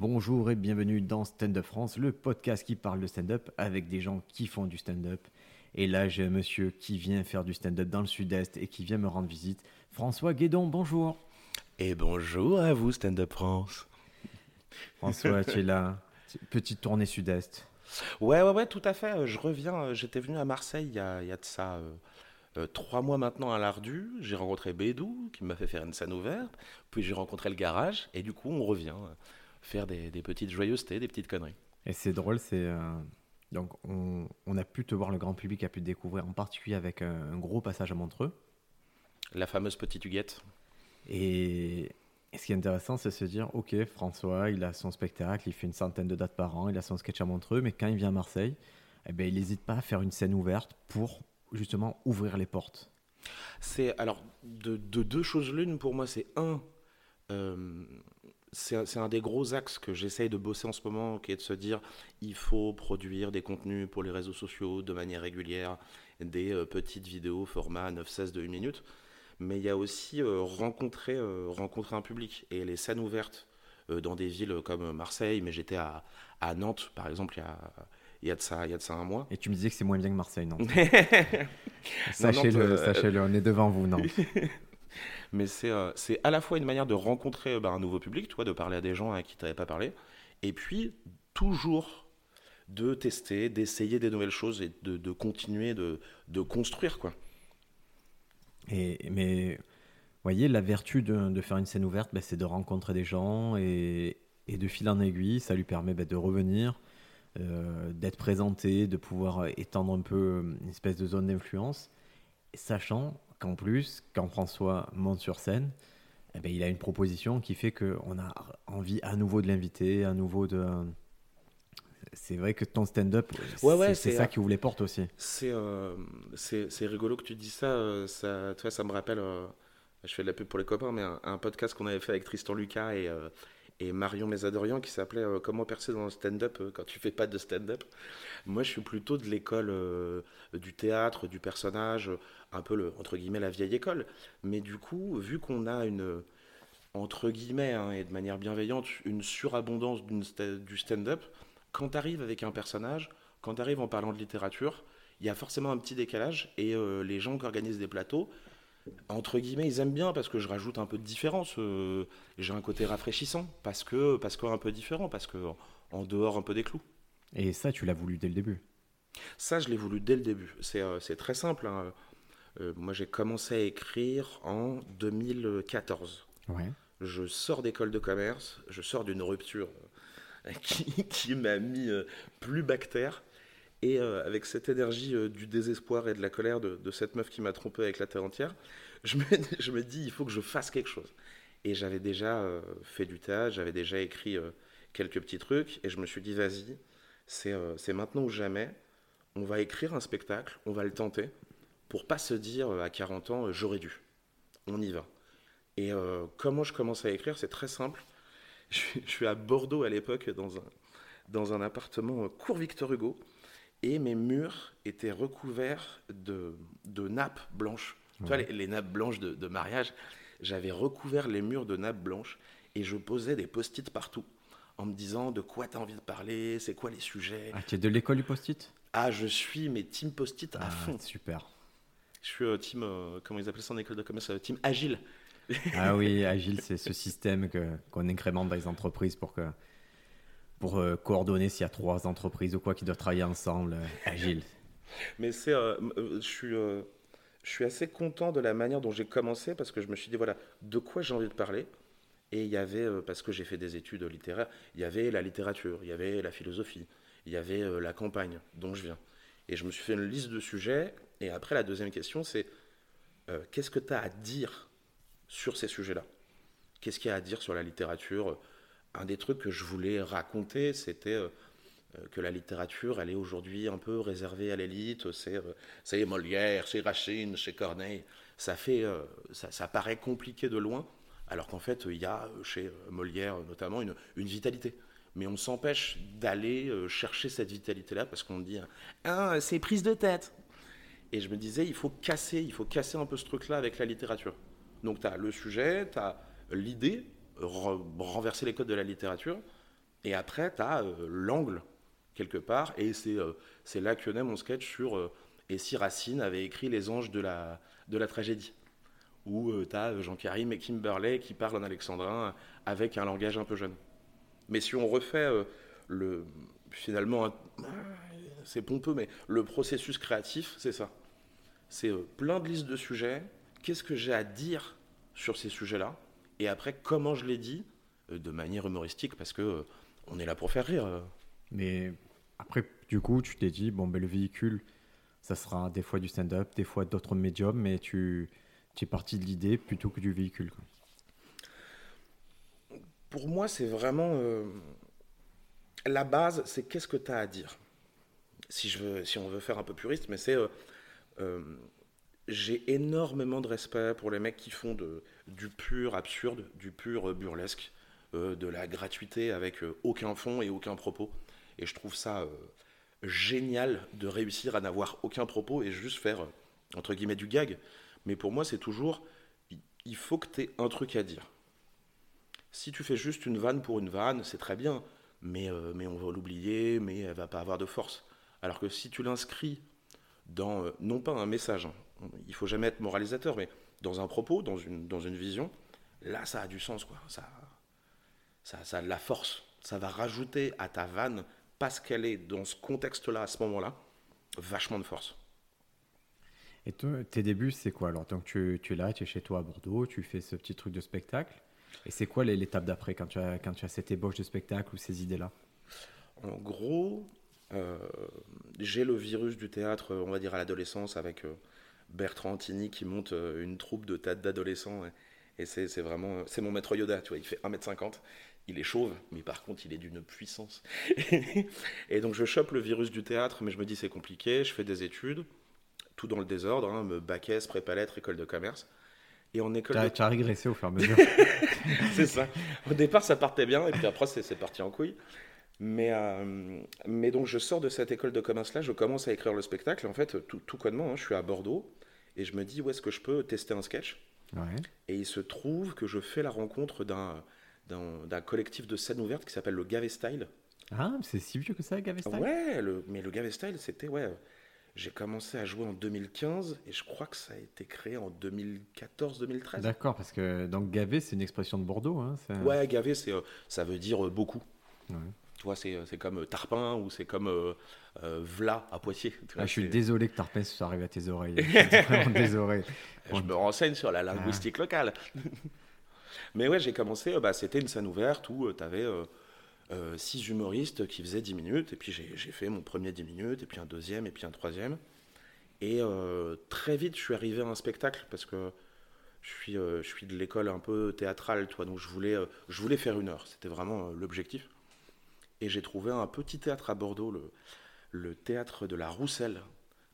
Bonjour et bienvenue dans Stand Up France, le podcast qui parle de stand-up avec des gens qui font du stand-up. Et là, j'ai un monsieur qui vient faire du stand-up dans le sud-est et qui vient me rendre visite. François Guédon, bonjour. Et bonjour à vous, Stand Up France. François, tu es là. Petite tournée sud-est. Ouais, ouais, ouais, tout à fait. Je reviens. J'étais venu à Marseille il y a, il y a de ça euh, euh, trois mois maintenant à l'Ardu. J'ai rencontré Bédou qui m'a fait faire une scène ouverte. Puis j'ai rencontré le garage. Et du coup, on revient euh, faire des, des petites joyeusetés, des petites conneries. Et c'est drôle, c'est. euh, Donc, on, on a pu te voir, le grand public a pu te découvrir, en particulier avec un, un gros passage à Montreux. La fameuse petite huguette. Et, et ce qui est intéressant, c'est de se dire ok, François, il a son spectacle, il fait une centaine de dates par an, il a son sketch à Montreux, mais quand il vient à Marseille, eh ben, il n'hésite pas à faire une scène ouverte pour justement ouvrir les portes. C'est alors de, de deux choses l'une pour moi. C'est un, euh, c'est un- des gros axes que j'essaye de bosser en ce moment, qui est de se dire il faut produire des contenus pour les réseaux sociaux de manière régulière, des euh, petites vidéos format 9-16 de 1 minute. Mais il y a aussi euh, rencontrer, euh, rencontrer un public et les scènes ouvertes dans des villes comme Marseille. Mais j'étais à, à Nantes par exemple il y a, il y a de ça, il y a de ça un mois. Et tu me disais que c'est moins bien que Marseille, non Non, Sachez-le, sachez-le, on est devant vous, non Mais c'est euh, c'est à la fois une manière de rencontrer euh, bah, un nouveau public, tu de parler à des gens à qui tu n'avais pas parlé, et puis toujours de tester, d'essayer des nouvelles choses et de, continuer de, de construire, quoi. Et, mais, voyez, la vertu de, de faire une scène ouverte, ben, c'est de rencontrer des gens et, et de fil en aiguille, ça lui permet ben, de revenir, euh, d'être présenté, de pouvoir étendre un peu une espèce de zone d'influence, sachant qu'en plus, quand François monte sur scène, eh ben, il a une proposition qui fait qu'on a envie à nouveau de l'inviter, à nouveau de... C'est vrai que ton stand-up, Ouais, ouais, c'est ça qui ouvre les portes aussi. C'est euh, rigolo que tu dis ça, euh, ça, tu vois, ça me rappelle, euh, je fais de la pub pour les copains, mais un, un podcast qu'on avait fait avec Tristan Lucas et, euh, et Marion Mésadorian qui s'appelait euh, Comment percer dans le stand-up euh, quand tu fais pas de stand-up. Moi, je suis plutôt de l'école euh, du théâtre, du personnage, un peu le, entre guillemets la vieille école. Mais du coup, vu qu'on a une, entre guillemets, hein, et de manière bienveillante, une surabondance du stand-up, quand tu arrives avec un personnage, quand tu arrives en parlant de littérature, il y a forcément un petit décalage et les gens qui organisent des plateaux, entre guillemets, ils aiment bien parce que je rajoute un peu de différence. euh, J'ai un côté rafraîchissant parce que parce qu'un peu différent, parce que en dehors un peu des clous. Et ça, tu l'as voulu dès le début? Ça, je l'ai voulu dès le début. C'est euh, très simple. hein. Euh, moi, j'ai commencé à écrire en 2014. Ouais. Je sors d'école de commerce, je sors d'une rupture qui, qui m'a mis plus bactère. Et euh, avec cette énergie euh, du désespoir et de la colère de, cette meuf qui m'a trompé avec la terre entière, je me, dis, il faut que je fasse quelque chose. Et j'avais déjà euh, fait du théâtre, j'avais déjà écrit quelques petits trucs, et je me suis dit, vas-y, c'est maintenant ou jamais, on va écrire un spectacle, on va le tenter, pour pas se dire à 40 ans, j'aurais dû. On y va. Et comment je commence à écrire, c'est très simple. Je, suis- à Bordeaux à l'époque dans un, dans un appartement cours Victor Hugo et mes murs étaient recouverts de, de nappes blanches. Tu vois, les, les nappes blanches de, de mariage, j'avais recouvert les murs de nappes blanches et je posais des post-it partout en me disant de quoi tu as envie de parler, c'est quoi les sujets? Ah, tu es de l'école du post-it? Ah, je suis mes team post-it à Ah, fond. Super. Je suis euh, team, euh, comment ils appellent ça en école de commerce, euh, team agile. Ah oui, Agile, c'est ce système qu'on incrémente dans les entreprises pour, que, pour euh, coordonner s'il y a trois entreprises ou quoi qui doivent travailler ensemble. euh, Agile. Mais c'est, euh, je suis, je suis assez content de la manière dont j'ai commencé parce que je me suis dit voilà de quoi j'ai envie de parler. Et il y avait parce que j'ai fait des études littéraires, il y avait la littérature, il y avait la philosophie, il y avait la campagne dont je viens. Et je me suis fait une liste de sujets. Et après la deuxième question c'est qu'est-ce que tu as à dire sur ces sujets-là? Qu'est-ce qu'il y a à dire sur la littérature? Un des trucs que je voulais raconter, c'était euh, euh, que la littérature, elle est aujourd'hui un peu réservée à l'élite. C'est euh, Molière, c'est Racine, c'est Corneille. Ça, fait, ça, ça paraît compliqué de loin, alors qu'en fait, il y a chez Molière notamment une, une vitalité. Mais on s'empêche d'aller chercher cette vitalité-là parce qu'on dit Ah, c'est prise de tête. Et je me disais, il faut casser, il faut casser un peu ce truc-là avec la littérature. Donc tu as le sujet, tu as l'idée, re- renverser les codes de la littérature, Et après, tu as l'angle, quelque part, et c'est c'est là que naît mon sketch sur et si Racine avait écrit Les anges de la, de la tragédie où tu as Jean-Karim et Kimberley qui parlent en alexandrin avec un langage un peu jeune. Mais si on refait le, finalement, c'est pompeux, mais le processus créatif, c'est ça. C'est plein de listes de sujets. Qu'est-ce que j'ai à dire sur ces sujets-là? Et après, comment je les dis de manière humoristique, parce que on est là pour faire rire. Mais après, du coup, tu t'es dit, bon, ben, le véhicule, ça sera des fois du stand-up, des fois d'autres médiums, mais tu, tu es parti de l'idée plutôt que du véhicule. Pour moi, c'est vraiment. Euh, la base, c'est qu'est-ce que tu as à dire si, je veux, si on veut faire un peu puriste, mais c'est. Euh, euh, j'ai énormément de respect pour les mecs qui font de, du pur absurde, du pur burlesque, de la gratuité avec aucun fond et aucun propos. Et je trouve ça génial de réussir à n'avoir aucun propos et juste faire, entre guillemets, du gag. Mais pour moi, c'est toujours, il faut que tu aies un truc à dire. Si tu fais juste une vanne pour une vanne, c'est très bien, mais, euh, mais on va l'oublier, mais elle va pas avoir de force. Alors que si tu l'inscris dans, euh, non pas un message, hein, il faut jamais être moralisateur, mais dans un propos, dans une, dans une vision, là, ça a du sens, quoi. Ça, ça, ça a de la force. Ça va rajouter à ta vanne parce qu'elle est dans ce contexte-là, à ce moment-là, vachement de force. Et toi, tes débuts, c'est quoi alors? Donc tu, tu, es là, tu es chez toi à Bordeaux, tu fais ce petit truc de spectacle. Et c'est quoi l'étape d'après quand, tu as, quand tu as cette ébauche de spectacle ou ces idées-là? En gros, euh, j'ai le virus du théâtre, on va dire à l'adolescence, avec euh, Bertrand Antini qui monte euh, une troupe de tas d'adolescents. Et, et c'est vraiment, c'est mon maître Yoda, tu vois, il fait 1m50 il est chauve, mais par contre, il est d'une puissance. et donc, je chope le virus du théâtre, mais je me dis, c'est compliqué. Je fais des études, tout dans le désordre, hein, me bac S, prépa lettres, école de commerce. Et en école. Tu as, régressé au fur et à mesure. c'est ça. Au départ, ça partait bien, et puis après, c'est parti en couille. Mais, euh, mais donc, je sors de cette école de commerce-là, je commence à écrire le spectacle. En fait, tout, tout connement, hein, je suis à Bordeaux, et je me dis, où est-ce que je peux tester un sketch? Et il se trouve que je fais la rencontre d'un d'un collectif de scène ouverte qui s'appelle le Gavé Style. Ah, c'est si vieux que ça, Gavé Style? Ouais, mais le Gavé Style, c'était. Ouais, j'ai commencé à jouer en 2015 et je crois que ça a été créé en 2014-2013. D'accord, parce que donc Gavé, c'est une expression de Bordeaux. Hein, ouais, Gavé, euh, ça veut dire euh, beaucoup. Tu vois, c'est, comme euh, Tarpin ou c'est comme Vla à Poitiers. Ah, je suis désolé que Tarpin soit arrivé à tes oreilles. Je suis vraiment désolé. je me renseigne sur la linguistique ah. locale. Mais ouais, j'ai commencé, euh, bah, c'était une scène ouverte où euh, tu avais euh, six humoristes qui faisaient 10 minutes, et puis j'ai fait mon premier 10 minutes, et puis un deuxième, et puis un troisième. Et très vite, je suis arrivé à un spectacle, parce que je suis, je suis de l'école un peu théâtrale, toi, donc je voulais, je voulais faire une heure, c'était vraiment l'objectif. Et j'ai trouvé un petit théâtre à Bordeaux, le, le théâtre de la Rousselle,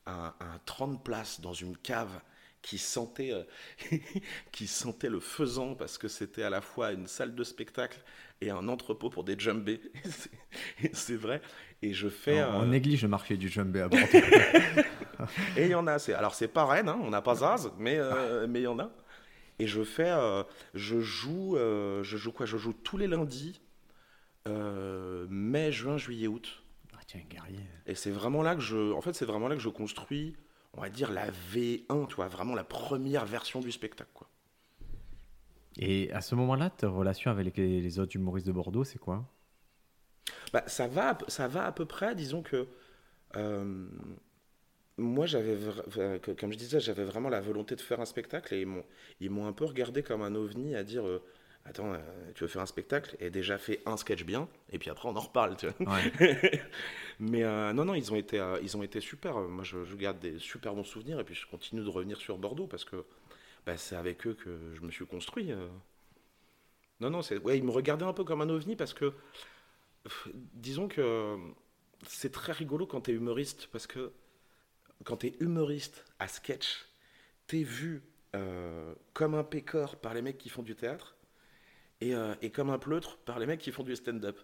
un, un 30 places dans une cave qui sentait, euh, qui sentait le faisant parce que c'était à la fois une salle de spectacle et un entrepôt pour des jumbés. c'est vrai. Et je fais. On, néglige le marché du jumbé à Bordeaux. et il y en a. Alors, c'est pas Rennes, hein, on n'a pas Zaz, mais euh, mais il y en a. Et je fais. Euh, je joue. je joue quoi? Je joue tous les lundis, mai, juin, juillet, août. Ah, tiens, guerrier. Et c'est vraiment là que je. En fait, c'est vraiment là que je construis on va dire, la V1, tu vois, vraiment la première version du spectacle. Quoi. Et à ce moment-là, ta relation avec les, autres humoristes de Bordeaux, c'est quoi? Bah, ça, va, ça va à peu près, disons que. Euh, moi, j'avais, comme je disais, j'avais vraiment la volonté de faire un spectacle et ils m'ont un peu regardé comme un ovni à dire euh, attends, euh, tu veux faire un spectacle? Et déjà fait un sketch bien, et puis après on en reparle, tu vois. Mais euh, non, non, ils ont été, euh, ils ont été super. Moi, je, garde des super bons souvenirs, et puis je continue de revenir sur Bordeaux parce que bah, c'est avec eux que je me suis construit. Non, non, c'est, ouais, ils me regardaient un peu comme un ovni parce que, disons que c'est très rigolo quand tu es humoriste parce que quand tu es humoriste à sketch, tu es vu comme un pécor par les mecs qui font du théâtre euh, et, comme un pleutre par les mecs qui font du stand-up.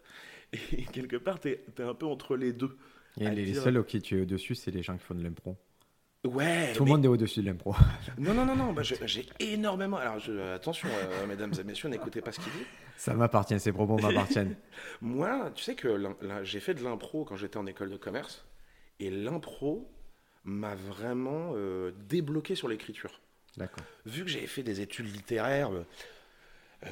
Et quelque part, tu es, un peu entre les deux. Et les, seuls auxquels tu es au-dessus, c'est les gens qui font de l'impro. Ouais. Tout le mais- monde est au-dessus de l'impro. Non, non, non, non. bah, j'ai énormément. Alors, je- attention, euh, mesdames et messieurs, n'écoutez pas ce qu'il dit. Ça m'appartient, ces propos m'appartiennent. Moi, tu sais que j'ai fait de l'impro quand j'étais en école de commerce. Et l'impro m'a vraiment euh, débloqué sur l'écriture. D'accord. Vu que j'avais fait des études littéraires,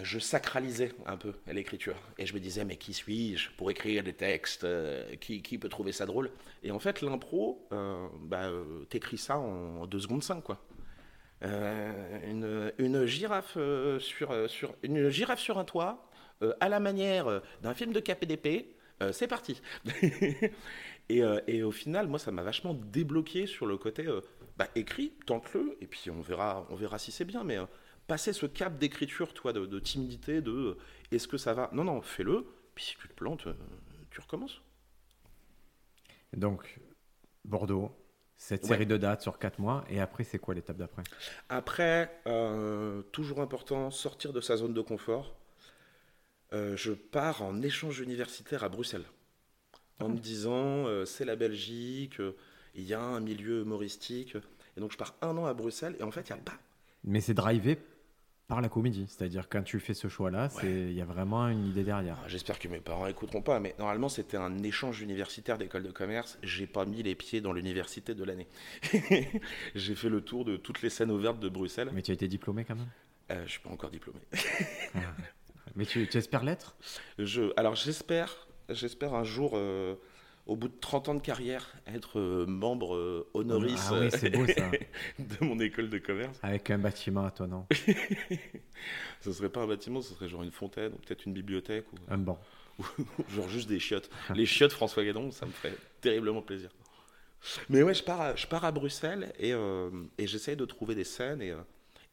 je sacralisais un peu l'écriture. Et je me disais, mais qui suis-je pour écrire des textes euh, qui, peut trouver ça drôle? Et en fait, l'impro, euh, bah, euh, t'écris ça en 2 secondes 5, quoi. Euh, une, girafe euh, sur, euh, sur une girafe sur un toit euh, à la manière euh, d'un film de KPDP euh, c'est parti et, euh, au final moi ça m'a vachement débloqué sur le côté euh, bah, écrit tente-le et puis on verra on verra si c'est bien mais euh, passer ce cap d'écriture toi de, de timidité de euh, est-ce que ça va? Non non fais-le puis si tu te plantes euh, tu recommences Donc, Bordeaux, cette Ouais. série de dates sur 4 mois. Et après, c'est quoi l'étape d'après? Après, euh, toujours important, sortir de sa zone de confort. Euh, je pars en échange universitaire à Bruxelles. En me disant, euh, c'est la Belgique, il y a un milieu humoristique. Et donc, je pars un an à Bruxelles. Et en fait, il n'y a pas. Mais c'est drivé par la comédie. C'est-à-dire, quand tu fais ce choix-là, il y a vraiment une idée derrière. Ah, J'espère que mes parents écouteront pas, mais normalement, c'était un échange universitaire d'école de commerce. J'ai pas mis les pieds dans l'université de l'année. J'ai fait le tour de toutes les scènes ouvertes de Bruxelles. Mais tu as été diplômé quand même? Euh, je suis pas encore diplômé. Mais tu, tu espères l'être? Je, alors j'espère, j'espère un jour, euh, au bout de 30 ans de carrière, être euh, membre euh, honoris Ah oui, c'est beau ça. de mon école de commerce. Avec un bâtiment à toi, non Ce serait pas un bâtiment, ce serait genre une fontaine, ou peut-être une bibliothèque, ou, Un banc. ou genre juste des chiottes. Les chiottes François Guédon, ça me ferait terriblement plaisir. Mais ouais, je pars à, je pars à Bruxelles et, euh, et j'essaye de trouver des scènes. Et, euh,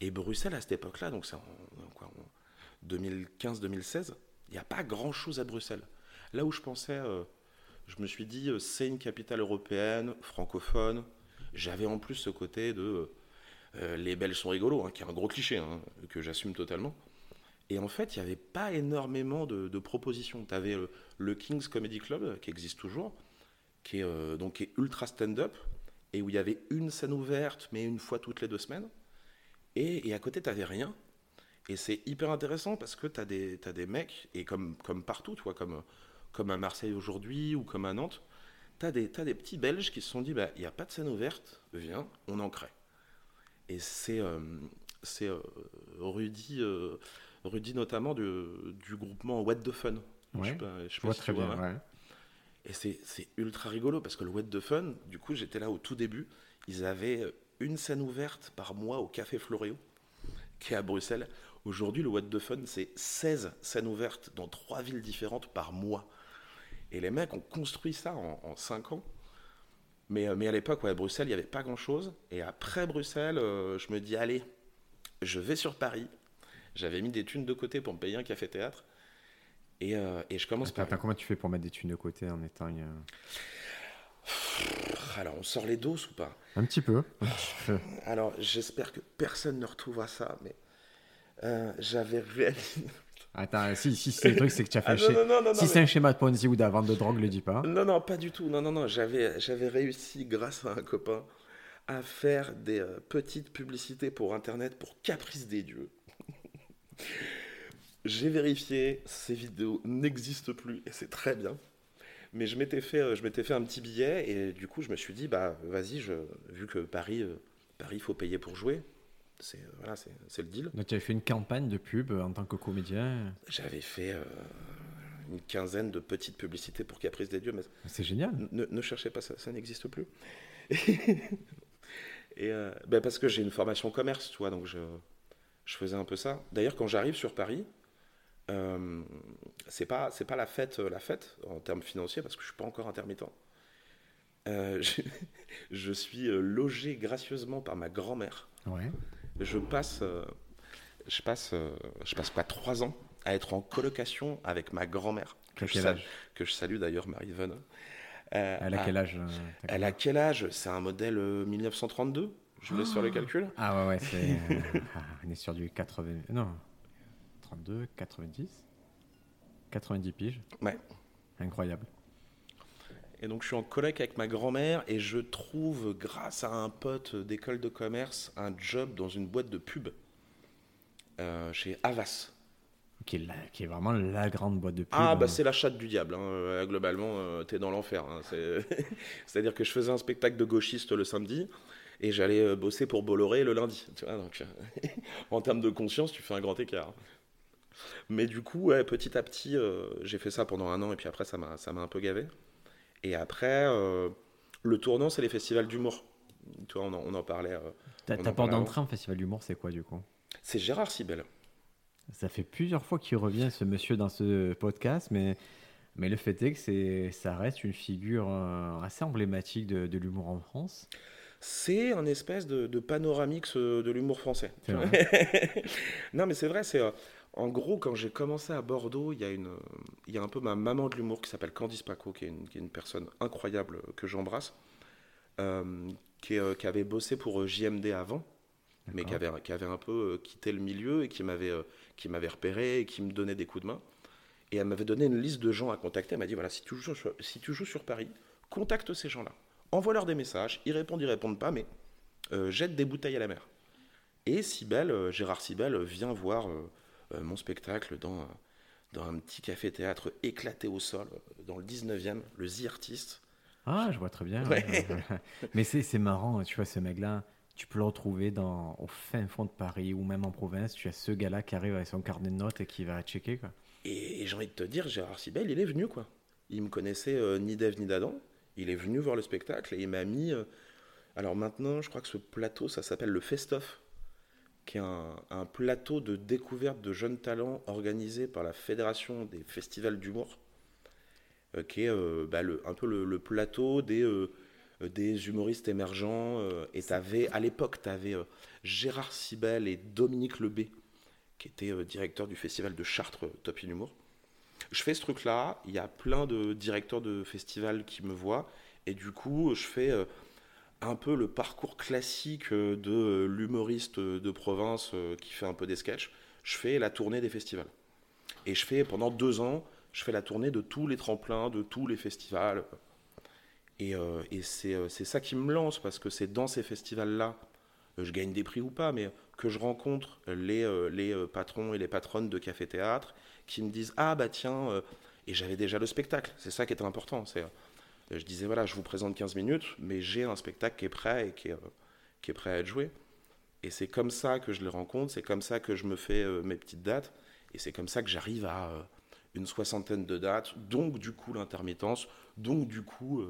et Bruxelles, à cette époque-là, donc c'est en, en quoi, en 2015-2016, il n'y a pas grand-chose à Bruxelles. Là où je pensais, euh, je me suis dit, euh, c'est une capitale européenne, francophone. J'avais en plus ce côté de euh, les Belges sont rigolos, hein, qui est un gros cliché, hein, que j'assume totalement. Et en fait, il n'y avait pas énormément de, propositions. Tu avais le King's Comedy Club, euh, qui existe toujours, qui est, euh, donc, qui est ultra stand-up, et où il y avait une scène ouverte, mais une fois toutes les deux semaines. Et, à côté, tu n'avais rien. Et c'est hyper intéressant parce que tu as des mecs, et comme, comme partout, toi, comme, comme à Marseille aujourd'hui ou comme à Nantes, tu as, des t'as des petits Belges qui se sont dit bah, il n'y a pas de scène ouverte, viens, on en crée. Et c'est euh, euh, Rudy, euh, Rudy notamment du, du groupement What the Fun. Je Ouais, sais pas- je sais Je pas vois si très bien. ouais. Et c'est ultra rigolo parce que le What the Fun, du coup, j'étais là au tout début. Ils avaient une scène ouverte par mois au Café Floréo, qui est à Bruxelles. Aujourd'hui, le What the Fun, c'est 16 scènes ouvertes dans trois villes différentes par mois. Et les mecs ont construit ça en, 5 ans. Mais, euh, mais à l'époque, ouais, à Bruxelles, il n'y avait pas grand-chose. Et après Bruxelles, euh, je me dis, allez, je vais sur Paris. J'avais mis des thunes de côté pour me payer un café-théâtre. Et, euh, et je commence Attends, par... attends, comment tu fais pour mettre des thunes de côté en étant. Alors, on sort les doses ou pas? Un petit peu. un petit peu. Alors, j'espère que personne ne retrouvera ça, mais euh, j'avais réalisé. Attends, si, si c'est le truc, c'est que tu as fait Ah, un non, non, non, Si c'est un schéma de Ponzi ou de vente de drogue, le dis pas. Non, non, pas du tout. Non, non, non. J'avais, j'avais réussi, grâce à un copain, à faire des euh, petites publicités pour Internet pour Caprice des Dieux. J'ai vérifié, ces vidéos n'existent plus et c'est très bien. Mais je m'étais fait, euh, je m'étais fait un petit billet et du coup je me suis dit bah vas-y, je, vu que Paris, euh, Paris, il faut payer pour jouer. C'est euh, voilà, le deal. Donc tu avais fait une campagne de pub en tant que comédien. J'avais fait euh, une quinzaine de petites publicités pour Caprice des Dieux, mais C'est génial. ne, ne cherchez pas ça, ça n'existe plus. Et euh, ben parce que j'ai une formation commerce, tu vois, donc je, je faisais un peu ça. D'ailleurs, quand j'arrive sur Paris, euh, c'est pas c'est pas la fête la fête en termes financiers parce que je suis pas encore intermittent. Euh, je, je suis logé gracieusement par ma grand-mère. Ouais. Je passe euh, je passe euh, je passe pas trois ans à être en colocation avec ma grand-mère que, je salue- âge? que je salue d'ailleurs Marie Venin. Euh, Elle a à- quel âge elle a quel âge? C'est un modèle euh, 1932 Je vous laisse faire le calcul. Ah ouais, ouais, c'est. ah, on est sur du 80. Non. 32, 90 90 piges. Ouais. Incroyable. Et donc je suis en coloc avec ma grand-mère et je trouve, grâce à un pote d'école de commerce, un job dans une boîte de pub euh, chez Havas. Qui est, la- qui est vraiment la grande boîte de pub. Ah, bah hein. c'est la chatte du diable. hein. Euh, Globalement, euh, t'es dans l'enfer. hein. C'est- C'est-à-dire que je faisais un spectacle de gauchiste le samedi et j'allais euh, bosser pour Bolloré le lundi. Tu vois, donc, euh, en termes de conscience, tu fais un grand écart. Mais du coup, ouais, petit à petit, euh, j'ai fait ça pendant un an et puis après, ça m'a un peu gavé. Et après, euh, le tournant, c'est les festivals d'humour. Tu vois, on en, on en parlait. euh, Ta, on ta en porte parle avant. d'entrée en festival d'humour, c'est quoi du coup? C'est Gérard Sibel. Ça fait plusieurs fois qu'il revient, ce monsieur, dans ce podcast, mais, mais le fait est que c'est, ça reste une figure euh, assez emblématique de, de l'humour en France. C'est un espèce de, de panoramix de l'humour français. Non, mais c'est vrai, c'est. En gros, quand j'ai commencé à Bordeaux, il y, a une, il y a un peu ma maman de l'humour qui s'appelle Candice Paco, qui est une, qui est une personne incroyable que j'embrasse, euh, qui, euh, qui avait bossé pour euh, JMD avant, mais qui avait, qui avait un peu euh, quitté le milieu et qui m'avait qui m'avait repéré et qui me donnait des coups de main. Et elle m'avait donné une liste de gens à contacter. Elle m'a dit voilà, si tu joues sur, si tu joues sur Paris, contacte ces gens-là. Envoie-leur des messages. Ils répondent, ils répondent pas, mais jette des bouteilles à la mer. Et Sibel, Gérard Sibel, vient voir mon spectacle dans, euh, dans un petit café-théâtre éclaté au sol, euh, dans le 19e, le The Artist. Ah, je vois très bien. Ouais. ouais. mais c'est, c'est marrant, tu vois, ce mec-là, tu peux le retrouver dans, au fin fond de Paris ou même en province. Tu as ce gars-là qui arrive avec son carnet de notes et qui va checker. Quoi. Et, et j'ai envie de te dire, Gérard Sibel, il est venu, quoi. Il me connaissait euh, ni d'Ève ni d'Adam. Il est venu voir le spectacle et il m'a mis. euh, alors maintenant, je crois que ce plateau, ça s'appelle le Festoff, qui est un, plateau de découverte de jeunes talents organisé par la Fédération des festivals d'humour, euh, qui est euh, bah, un peu le, plateau des, euh, des humoristes émergents. et t'avais, à l'époque, tu avais Gérard Sibel et Dominique Lebé, qui était euh, directeur du festival de Chartres Top in Humour. Je fais ce truc-là, il y a plein de directeurs de festivals qui me voient, et du coup, je fais un peu le parcours classique euh, de euh, l'humoriste euh, de province qui fait un peu des sketchs. Je fais la tournée des festivals. Et je fais pendant deux ans, je fais la tournée de tous les tremplins, de tous les festivals. Et, c'est ça qui me lance, parce que c'est dans ces festivals-là, je gagne des prix ou pas, mais que je rencontre les, les patrons et les patronnes de café-théâtre qui me disent Ah bah tiens, et j'avais déjà le spectacle, c'est ça qui était important. c'est je disais Voilà, je vous présente 15 minutes, mais j'ai un spectacle qui est prêt et qui est, euh, qui est prêt à être joué. Et c'est comme ça que je les rencontre, c'est comme ça que je me fais euh, mes petites dates, et c'est comme ça que j'arrive à euh, une soixantaine de dates, donc du coup l'intermittence, donc du coup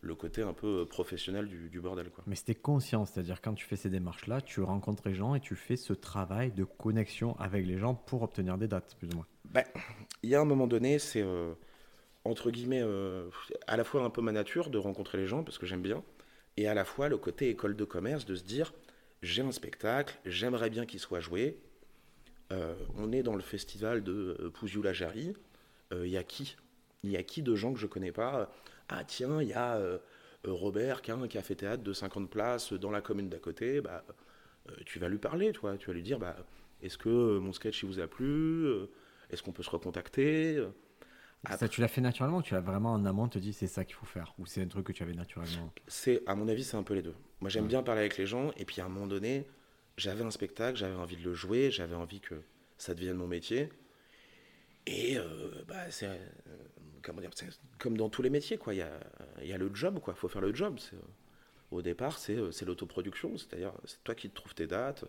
le côté un peu professionnel du, du bordel. Quoi. Mais c'était conscient, c'est-à-dire quand tu fais ces démarches-là, tu rencontres les gens et tu fais ce travail de connexion avec les gens pour obtenir des dates, plus ou moins. Ben, il y a un moment donné, c'est euh, entre guillemets euh, à la fois un peu ma nature de rencontrer les gens parce que j'aime bien, et à la fois le côté école de commerce de se dire j'ai un spectacle, j'aimerais bien qu'il soit joué. Euh, on est dans le festival de euh, Pouziou-la-Jarry. Euh, Il y a qui? Il y a qui de gens que je connais pas? Ah tiens, il y a Robert qui a un café-théâtre de 50 places dans la commune d'à côté. Bah, tu vas lui parler, toi. Tu vas lui dire bah, est-ce que mon sketch il vous a plu? Est-ce qu'on peut se recontacter? Ah, Ça, tu l'as fait naturellement ou tu l'as vraiment en amont, te dis c'est ça qu'il faut faire Ou c'est un truc que tu avais naturellement C'est, à mon avis, c'est un peu les deux. Moi, j'aime Ouais. bien parler avec les gens, et puis à un moment donné, j'avais un spectacle, j'avais envie de le jouer, j'avais envie que ça devienne mon métier. Et euh, bah, c'est, euh, comment dire, c'est comme dans tous les métiers, quoi. Il y a, y a le job, quoi. Il faut faire le job. Euh, au départ, c'est, c'est l'autoproduction, c'est-à-dire c'est toi qui te trouves tes dates,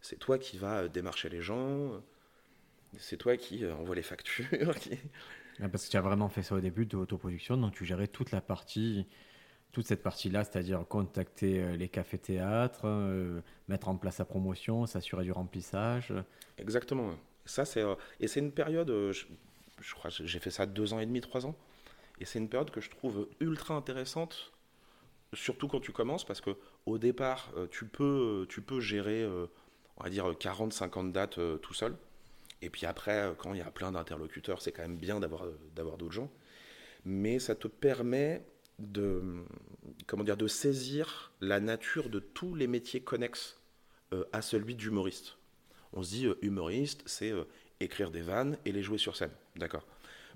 c'est toi qui vas démarcher les gens, c'est toi qui envoie les factures. qui- Ah, Parce que tu as vraiment fait ça au début de l'autoproduction, donc tu gérais toute la partie, toute cette partie-là, c'est-à-dire contacter euh, les cafés-théâtres, euh, mettre en place la promotion, s'assurer du remplissage. Exactement. Ça, c'est, euh, et c'est une période, je, je crois que j'ai fait ça deux ans et demi, trois ans. Et c'est une période que je trouve ultra intéressante, surtout quand tu commences, parce que au départ, tu peux, tu peux gérer, on va dire, 40-50 dates tout seul. Et puis après, euh, quand il y a plein d'interlocuteurs, c'est quand même bien d'avoir, euh, d'avoir d'autres gens. Mais ça te permet de, comment dire, de saisir la nature de tous les métiers connexes euh, à celui d'humoriste. On se dit humoriste, c'est écrire des vannes et les jouer sur scène. D'accord?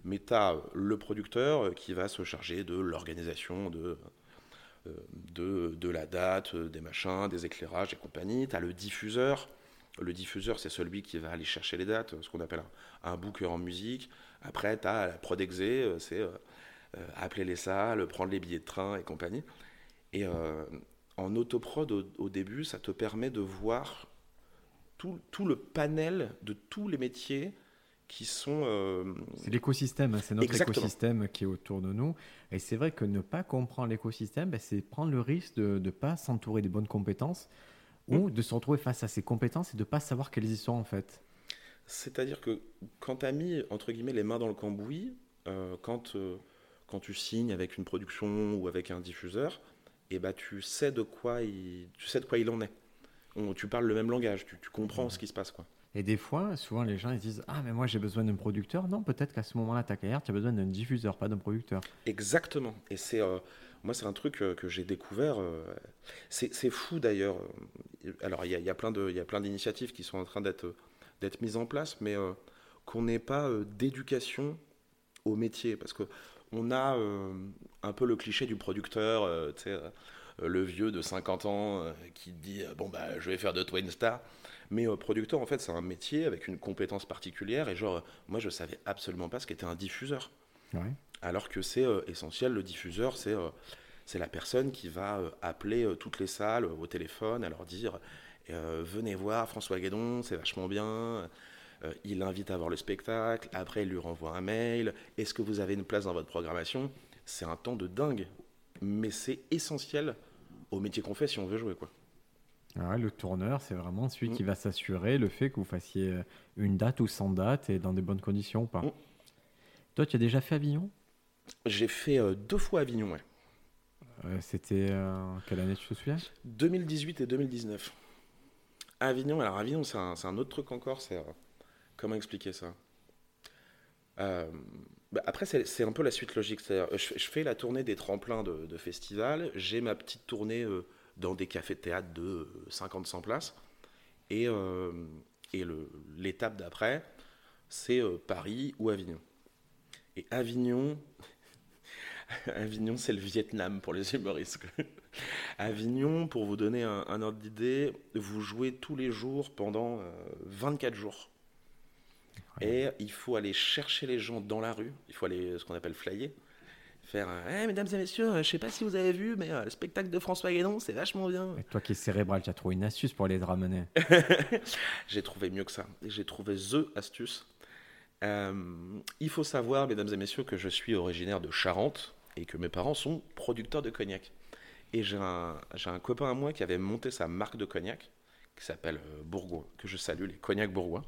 Mais tu as le producteur qui va se charger de l'organisation, de, de, de, la date, des machins, des éclairages et compagnie. Tu as le diffuseur. Le diffuseur, c'est celui qui va aller chercher les dates, ce qu'on appelle un, un, booker en musique. Après, tu as la Prodexé, c'est appeler les salles, prendre les billets de train et compagnie. Et en autoprod, au, au, début, ça te permet de voir tout, tout, le panel de tous les métiers qui sont... Euh, c'est l'écosystème, hein, c'est notre écosystème qui est autour de nous. Et c'est vrai que ne pas comprendre l'écosystème, ben, c'est prendre le risque de ne pas s'entourer des bonnes compétences ou de se retrouver face à ces compétences et de ne pas savoir quelles y sont en fait. C'est-à-dire que quand tu as mis, entre guillemets, les mains dans le cambouis, euh, quand, euh, quand tu signes avec une production ou avec un diffuseur, et bah, tu, sais de quoi il, tu sais de quoi il en est. tu parles le même langage, tu, comprends ce qui se passe. quoi. Et des fois, souvent les gens ils disent Ah, mais moi j'ai besoin d'un producteur. Non, peut-être qu'à ce moment-là, ta carrière, tu as besoin d'un diffuseur, pas d'un producteur. Exactement. Et c'est. Euh, moi, c'est un truc euh, que j'ai découvert. Euh, c'est fou d'ailleurs. Alors, il y, y, a plein d'initiatives qui sont en train d'être mises en place, mais qu'on n'ait pas d'éducation au métier. Parce que on a euh, un peu le cliché du producteur, euh, euh, le vieux de 50 ans qui dit bon bah je vais faire de Twin Star. Mais producteur en fait c'est un métier avec une compétence particulière et genre moi je savais absolument pas ce qu'était un diffuseur. Alors que c'est essentiel le diffuseur c'est c'est la personne qui va appeler toutes les salles au téléphone à leur dire venez voir François Guédon, c'est vachement bien. Euh, il invite à voir le spectacle, après il lui renvoie un mail, est-ce que vous avez une place dans votre programmation? C'est un temps de dingue, mais c'est essentiel au métier qu'on fait si on veut jouer. quoi. Ah le tourneur, c'est vraiment celui mm. qui va s'assurer le fait que vous fassiez euh, une date ou sans date et dans des bonnes conditions ou pas? Mm. Toi, tu as déjà fait Avignon? J'ai fait euh, deux fois Avignon, ouais. C'était quelle année tu te souviens? 2018 et 2019. Avignon, alors Avignon, c'est un, un, autre truc encore. C'est Comment expliquer ça? Euh, bah, Après, c'est un peu la suite logique. Je, je, fais la tournée des tremplins de, festivals. J'ai ma petite tournée euh, dans des cafés-théâtres de 50-100 euh, places. Et, et l'étape d'après, c'est Paris ou Avignon. Et Avignon, Avignon, c'est le Vietnam pour les humoristes. Avignon, pour vous donner un, un ordre d'idée, vous jouez tous les jours pendant 24 jours. Et il faut aller chercher les gens dans la rue. Il faut aller, ce qu'on appelle flyer. Faire, hey, mesdames et messieurs, je sais pas si vous avez vu, mais euh, le spectacle de François Guédon, c'est vachement bien. Et toi qui es cérébral, tu as trouvé une astuce pour les ramener. J'ai trouvé mieux que ça. J'ai trouvé THE astuce. Euh, il faut savoir, mesdames et messieurs, que je suis originaire de Charente et que mes parents sont producteurs de cognac. Et j'ai un, un, copain à moi qui avait monté sa marque de cognac, qui s'appelle euh, Bourgoin, que je salue, les cognacs bourgois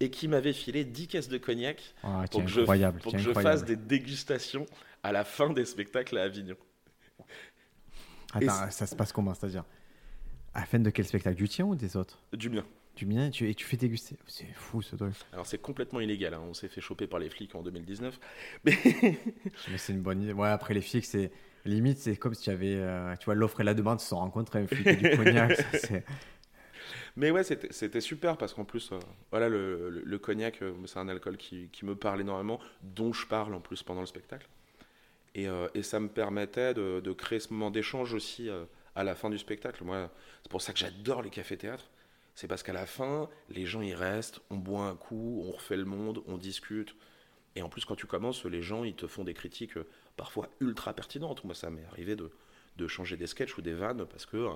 et qui m'avait filé 10 caisses de cognac ah, pour que, je, pour que je, fasse des dégustations à la fin des spectacles à Avignon. Attends, ça se passe comment C'est-à-dire, à la fin de quel spectacle? Du tien ou des autres? Du mien. Du mien et tu, et tu fais déguster. C'est fou ce truc. Alors c'est complètement illégal, hein. on s'est fait choper par les flics en 2019. Mais, mais c'est une bonne idée. Ouais, après les flics, c'est limite, c'est comme si tu avais, euh, tu vois, l'offre et la demande se sont rencontrés, un flic et du cognac. mais ouais, c'était super parce qu'en plus, euh, voilà, le, cognac, euh, c'est un alcool qui, me parle énormément, dont je parle en plus pendant le spectacle. Et, euh, ça me permettait de, créer ce moment d'échange aussi à la fin du spectacle. Moi, c'est pour ça que j'adore les cafés-théâtres. C'est parce qu'à la fin, les gens y restent, on boit un coup, on refait le monde, on discute. Et en plus, quand tu commences, les gens, ils te font des critiques parfois ultra pertinentes. Moi, ça m'est arrivé de, de changer des sketchs ou des vannes parce que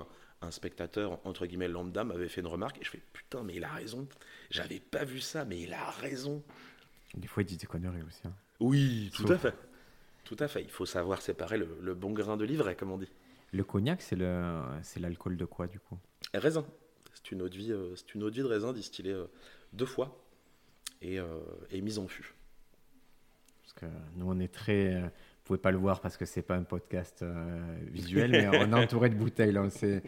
un spectateur, entre guillemets, lambda, m'avait fait une remarque, et je fais putain, mais il a raison. J'avais pas vu ça, mais il a raison. Des fois, il dit des conneries aussi. Hein. Oui, tout à fait. Tout à fait. Il faut savoir séparer le, bon grain de livret, comme on dit. Le cognac, c'est l'alcool de quoi, du coup? Raisin. C'est une eau de vie, euh, c'est une eau de vie de raisin distillée euh, deux fois et, euh, et, mise en fût. Parce que nous, on est très. Vous pouvez pas le voir parce que c'est pas un podcast visuel, mais on est entouré de bouteilles. C'est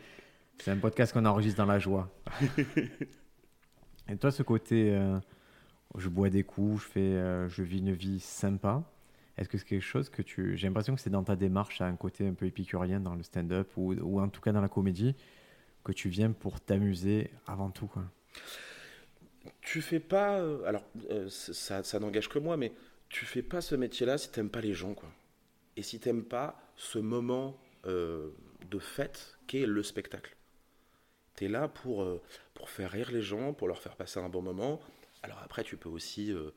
c'est un podcast qu'on enregistre dans la joie. Et toi, ce côté, euh, je bois des coups, je, fais, euh, je vis une vie sympa, est-ce que c'est quelque chose que tu. J'ai l'impression que c'est dans ta démarche, à un côté un peu épicurien dans le stand-up ou, ou, en tout cas dans la comédie, que tu viens pour t'amuser avant tout. Quoi. Tu fais pas. Euh, alors, ça, ça n'engage que moi, mais tu fais pas ce métier-là si t'aimes pas les gens, quoi. Et si t'aimes pas ce moment euh, de fête qu'est le spectacle. Tu es là pour, euh, pour faire rire les gens, pour leur faire passer un bon moment. Alors après, tu peux aussi euh,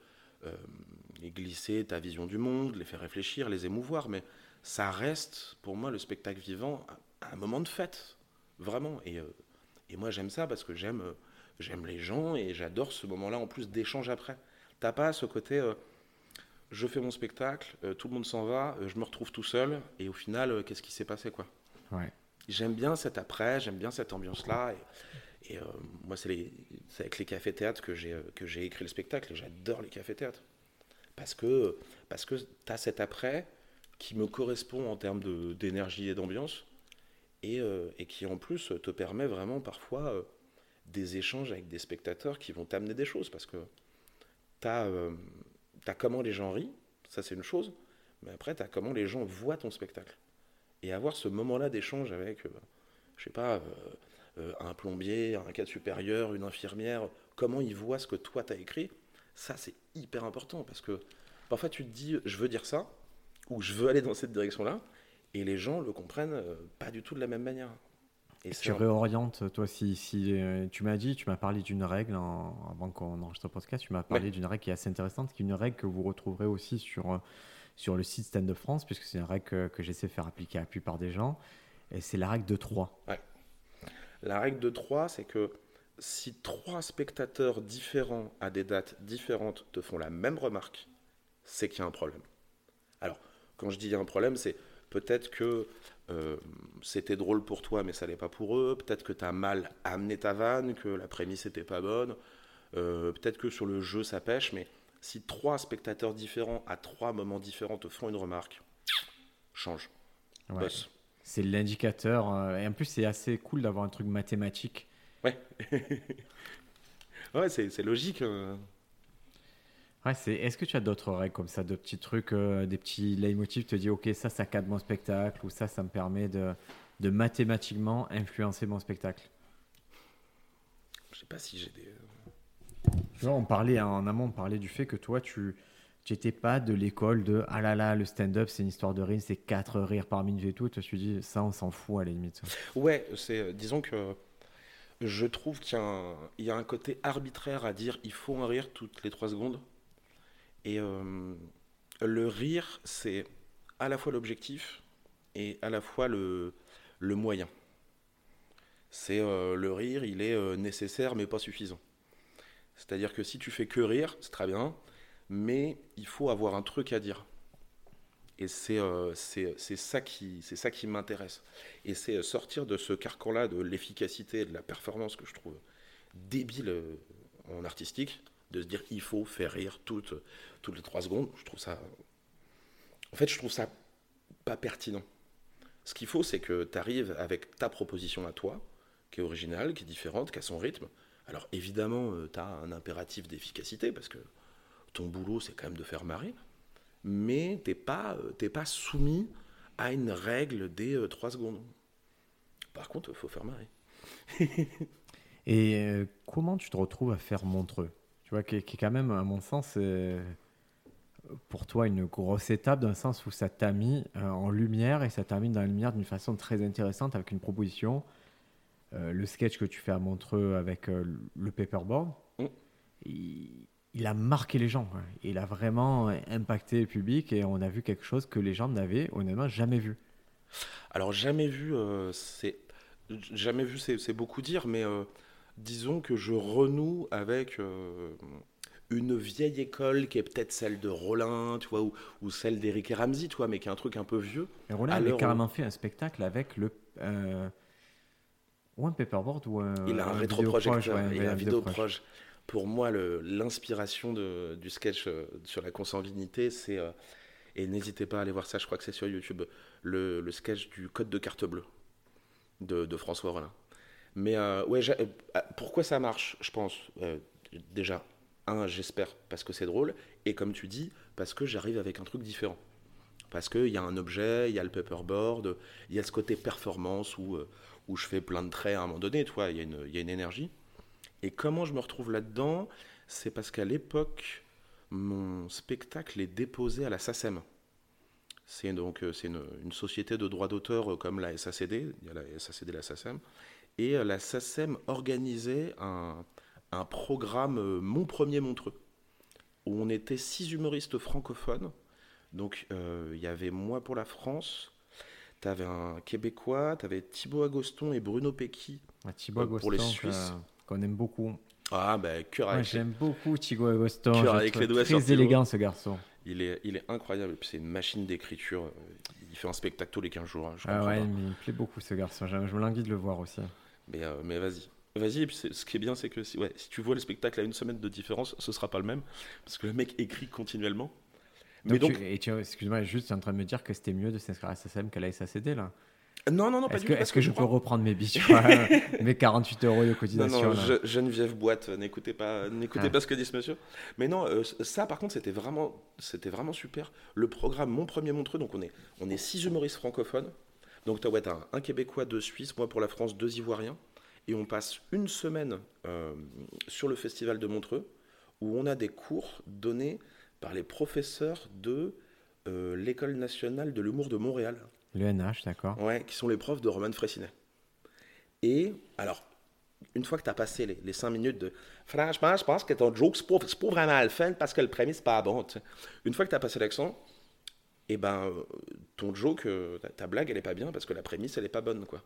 glisser ta vision du monde, les faire réfléchir, les émouvoir, mais ça reste pour moi le spectacle vivant un, moment de fête, vraiment. Et, et moi j'aime ça parce que j'aime j'aime les gens et j'adore ce moment-là en plus d'échange après. T'as pas ce côté je fais mon spectacle, euh, tout le monde s'en va, euh, je me retrouve tout seul, et au final, euh, qu'est-ce qui s'est passé quoi? J'aime bien cet après, j'aime bien cette ambiance-là. Et, moi, c'est avec les cafés-théâtres que j'ai écrit le spectacle, et j'adore les cafés-théâtres. Parce que, parce que tu as cet après qui me correspond en termes d'énergie et d'ambiance, et, et, qui en plus te permet vraiment parfois des échanges avec des spectateurs qui vont t'amener des choses, parce que tu as as comment les gens rient, ça c'est une chose, mais après tu as comment les gens voient ton spectacle. Et avoir ce moment-là d'échange avec, je euh, sais pas, euh, euh, un plombier, un cadre supérieur, une infirmière, comment ils voient ce que toi tu as écrit, ça c'est hyper important parce que parfois tu te dis je veux dire ça, ou je veux aller dans cette direction-là, et les gens le comprennent pas du tout de la même manière. Et tu réorientes, toi, si, si euh, tu m'as dit, tu m'as parlé d'une règle avant qu'on enregistre le podcast, tu m'as parlé d'une règle qui est assez intéressante, qui est une règle que vous retrouverez aussi sur, euh, sur le site Stand de France, puisque c'est une règle que, j'essaie de faire appliquer à la plupart des gens, et c'est la règle de 3. La règle de 3, c'est que si trois spectateurs différents à des dates différentes te font la même remarque, c'est qu'il y a un problème. Alors, quand je dis il y a un problème, c'est peut-être que euh, c'était drôle pour toi, mais ça n'est pas pour eux. Peut-être que tu as mal amené ta vanne, que la prémisse n'était pas bonne. Euh, peut-être que sur le jeu, ça pêche, mais si trois spectateurs différents à trois moments différents te font une remarque, change. C'est l'indicateur. Euh, et en plus, c'est assez cool d'avoir un truc mathématique. Ouais. ouais, c'est logique. Hein. Ouais, c'est. Est-ce que tu as d'autres règles comme ça, de petits trucs, euh, des petits leitmotivs, te dis ok ça ça cadre mon spectacle ou ça ça me permet de, de mathématiquement influencer mon spectacle? Je sais pas si j'ai des. Tu vois, on parlait en amont, on parlait du fait que toi tu n'étais pas de l'école de ah là là le stand-up c'est une histoire de rire, c'est quatre rires par minute et tout. Tu te dit ça on s'en fout à la limite. Ouais, c'est euh, disons que je trouve qu'il y, y, a un côté arbitraire à dire il faut un rire toutes les trois secondes. Et euh, le rire, c'est à la fois l'objectif et à la fois le, moyen. C'est euh, le rire, il est euh, nécessaire mais pas suffisant. C'est-à-dire que si tu fais que rire, c'est très bien, mais il faut avoir un truc à dire. Et c'est ça qui, m'intéresse. Et c'est sortir de ce carcan-là de l'efficacité et de la performance que je trouve débile en artistique, de se dire il faut faire rire toutes, toutes les trois secondes. Je trouve ça. En fait, je trouve ça pas pertinent. Ce qu'il faut, c'est que tu arrives avec ta proposition à toi, qui est originale, qui est différente, qui a son rythme. Alors évidemment, euh, tu as un impératif d'efficacité, parce que ton boulot, c'est quand même de faire marrer, mais tu n'es pas, euh, pas soumis à une règle des euh, trois secondes. Par contre, il faut faire marrer. Et comment tu te retrouves à faire Montreux? Tu vois, qui est, quand même, à mon sens, euh, pour toi une grosse étape, dans le sens où ça t'a mis euh, en lumière et ça t'a mis dans la lumière d'une façon très intéressante avec une proposition. Euh, le sketch que tu fais à Montreux avec le paperboard, mm. il, a marqué les gens. Il a vraiment impacté le public et on a vu quelque chose que les gens n'avaient honnêtement jamais vu. Alors jamais vu, c'est jamais vu, c'est beaucoup dire, mais disons que je renoue avec euh, une vieille école qui est peut-être celle de Rollin, tu vois, ou, celle d'Eric et Ramsey, tu vois, mais qui est un truc un peu vieux. Et Rollin avait carrément fait un spectacle avec le. Euh, ou un paperboard ou un. Il a un, rétroprojecteur, il a un vidéo proche. Pour moi, l'inspiration du sketch euh, sur la consanguinité, c'est. et n'hésitez pas à aller voir ça, je crois que c'est sur YouTube, le, le, sketch du code de carte bleue de, de François Rollin. Mais euh, ouais, euh, pourquoi ça marche, je pense euh, Déjà, j'espère parce que c'est drôle, et comme tu dis, parce que j'arrive avec un truc différent. Parce qu'il y a un objet, il y a le paperboard, il y a ce côté performance où, où je fais plein de traits à un moment donné, il y, y, a une énergie. Et comment je me retrouve là-dedans C'est parce qu'à l'époque, mon spectacle est déposé à la SACEM. C'est donc euh, c'est une, une société de droit d'auteur euh, comme la SACD, il y a la SACD la SACEM. Et euh, la SACEM organisait un, un programme euh, Mon Premier Montreux, où on était six humoristes francophones. Donc euh, il y avait moi pour la France, tu avais un Québécois, tu avais Thibaut Agoston et Bruno Pecky. Ah, Thibaut Euh, pour les Agoston, Suisses. qu'on aime beaucoup. Ah ben cœur avec J'aime beaucoup Thibaut Agoston. Cœur avec les doigts sur Très élégant ce garçon. Il est, il est incroyable, et puis c'est une machine d'écriture. Il fait un spectacle tous les 15 jours. hein, je Ah ouais, mais il me plaît beaucoup ce garçon. Je, je me languis de le voir aussi. Mais, euh, mais vas-y. Vas-y, et puis c'est- ce qui est bien, c'est que si, ouais, si tu vois le spectacle à une semaine de différence, ce sera pas le même, parce que le mec écrit continuellement. Mais Donc, donc, excuse-moi, juste, tu es en train de me dire que c'était mieux de s'inscrire à SSM qu'à la SACD là. non, non, non, pas Est-ce du que, tout. est-ce que je peux reprendre mes vois, mes 48 euros de Non, cotisation non, là? Je- Geneviève Boîte, n'écoutez pas, n'écoutez Ah. pas ce que dit ce monsieur. Mais non, euh, ça par contre, c'était vraiment, c'était vraiment super. Le programme Mon Premier Montreux, donc on est, on est six humoristes francophones. Donc tu as ouais, un Québécois, deux Suisses, moi pour la France, deux Ivoiriens. Et on passe une semaine euh, sur le festival de Montreux, où on a des cours donnés par les professeurs de euh, l'École nationale de l'humour de Montréal. Le NH, d'accord. Ouais, qui sont les profs de Roman Fressinet. Et alors, une fois que tu as passé les, les cinq minutes de franchement, je pense que ton joke, c'est pas, vraiment le fun parce que le premier, c'est pas bon. Une fois que tu as passé l'accent, et ben, euh, ton joke, ta, ta blague, elle est pas bien parce que la prémisse, elle est pas bonne, quoi.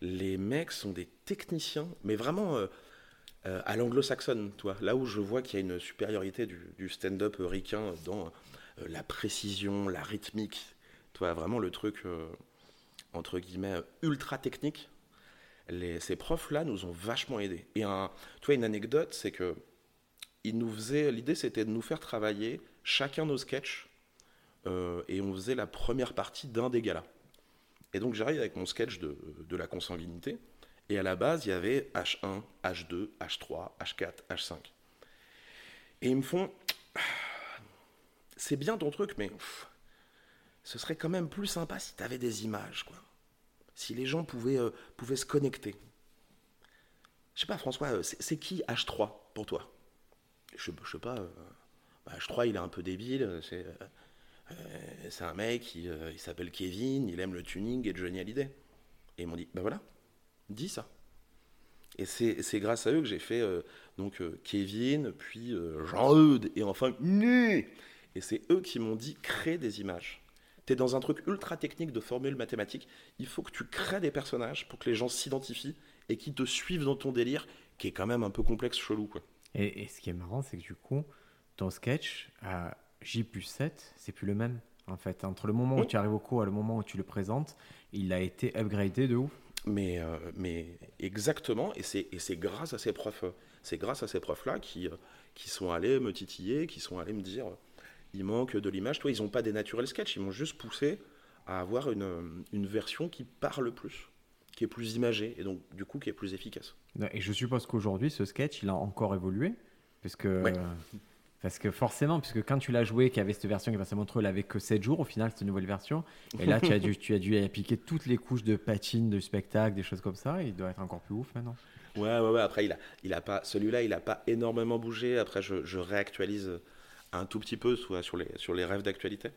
Les mecs sont des techniciens, mais vraiment euh, euh, à l'anglo-saxonne, toi. Là où je vois qu'il y a une supériorité du, du stand-up ricain dans euh, la précision, la rythmique, toi, vraiment le truc, entre guillemets, ultra technique. Ces profs-là nous ont vachement aidés. Et un, tu vois, une anecdote, c'est que ils nous faisaient, l'idée c'était de nous faire travailler chacun nos sketchs et on faisait la première partie d'un des galas. Et donc j'arrive avec mon sketch de, la consanguinité et à la base il y avait H1, H2, H3, H4, H5. Et ils me font, c'est bien ton truc, mais ce serait quand même plus sympa si tu avais des images, quoi. Si les gens pouvaient, euh, se connecter. Je sais pas, François, euh, c'est qui H3 pour toi? Je, je sais pas. euh, bah, H3, il est un peu débile. C'est c'est un mec, qui, euh, il s'appelle Kevin, il aime le tuning et Johnny Hallyday. Et ils m'ont dit, bah voilà, dis ça. Et c'est grâce à eux que j'ai fait euh, donc euh, Kevin, puis Jean-Eudes, et enfin Né. Et c'est eux qui m'ont dit crée des images. Tu es dans un truc ultra technique de formule mathématique. Il faut que tu crées des personnages pour que les gens s'identifient et qu'ils te suivent dans ton délire, qui est quand même un peu complexe, chelou. Quoi. Et, et ce qui est marrant, c'est que du coup, ton sketch à J plus 7, c'est plus le même. En fait, entre le moment où tu arrives au cours et le moment où tu le présentes, il a été upgradé de ouf. Mais, euh, mais exactement, et c'est, grâce à ces profs, c'est grâce à ces profs-là qui, euh, qui sont allés me titiller, qui sont allés me dire, euh, il manque de l'image. Toi, ils n'ont pas des naturels sketch, ils m'ont juste poussé à avoir une, une version qui parle plus, qui est plus imagée, et donc du coup qui est plus efficace. Et je suppose qu'aujourd'hui, ce sketch, il a encore évolué. Parce que, Ouais. Parce que forcément, puisque quand tu l'as joué, qu'il y avait cette version qui est passée à Montreux, elle avait que 7 jours au final, cette nouvelle version. Et là, tu as dû, tu as dû appliquer toutes les couches de patine, de spectacle, des choses comme ça. Il doit être encore plus ouf maintenant. Ouais, ouais, ouais. Après, il a, il a pas, celui-là, il n'a pas énormément bougé. Après, je, je réactualise un tout petit peu soit sur, les, sur les rêves d'actualité.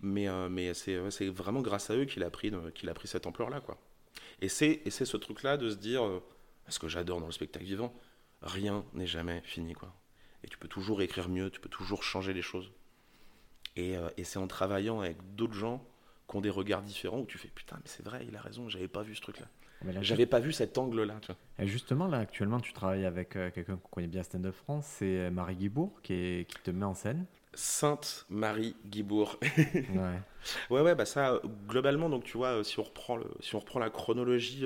Mais, euh, mais c'est, ouais, c'est vraiment grâce à eux qu'il a pris, qu'il a pris cette ampleur-là, quoi. Et c'est, et c'est ce truc-là de se dire, euh, ce que j'adore dans le spectacle vivant, rien n'est jamais fini, quoi. Et tu peux toujours écrire mieux, tu peux toujours changer les choses. Et, euh, et c'est en travaillant avec d'autres gens qui ont des regards différents où tu fais, putain, mais c'est vrai, il a raison, j'avais pas vu ce truc-là. Là, J'avais pas vu cet angle-là. Et justement, là, actuellement, tu travailles avec euh, quelqu'un qu'on connaît bien à Stand Up France, c'est euh, Marie Guibourg qui, est- qui te met en scène. Sainte Marie Guibourg. Ouais. Ouais, ouais, bah ça, globalement, donc tu vois, si on reprend, le, si on reprend la chronologie,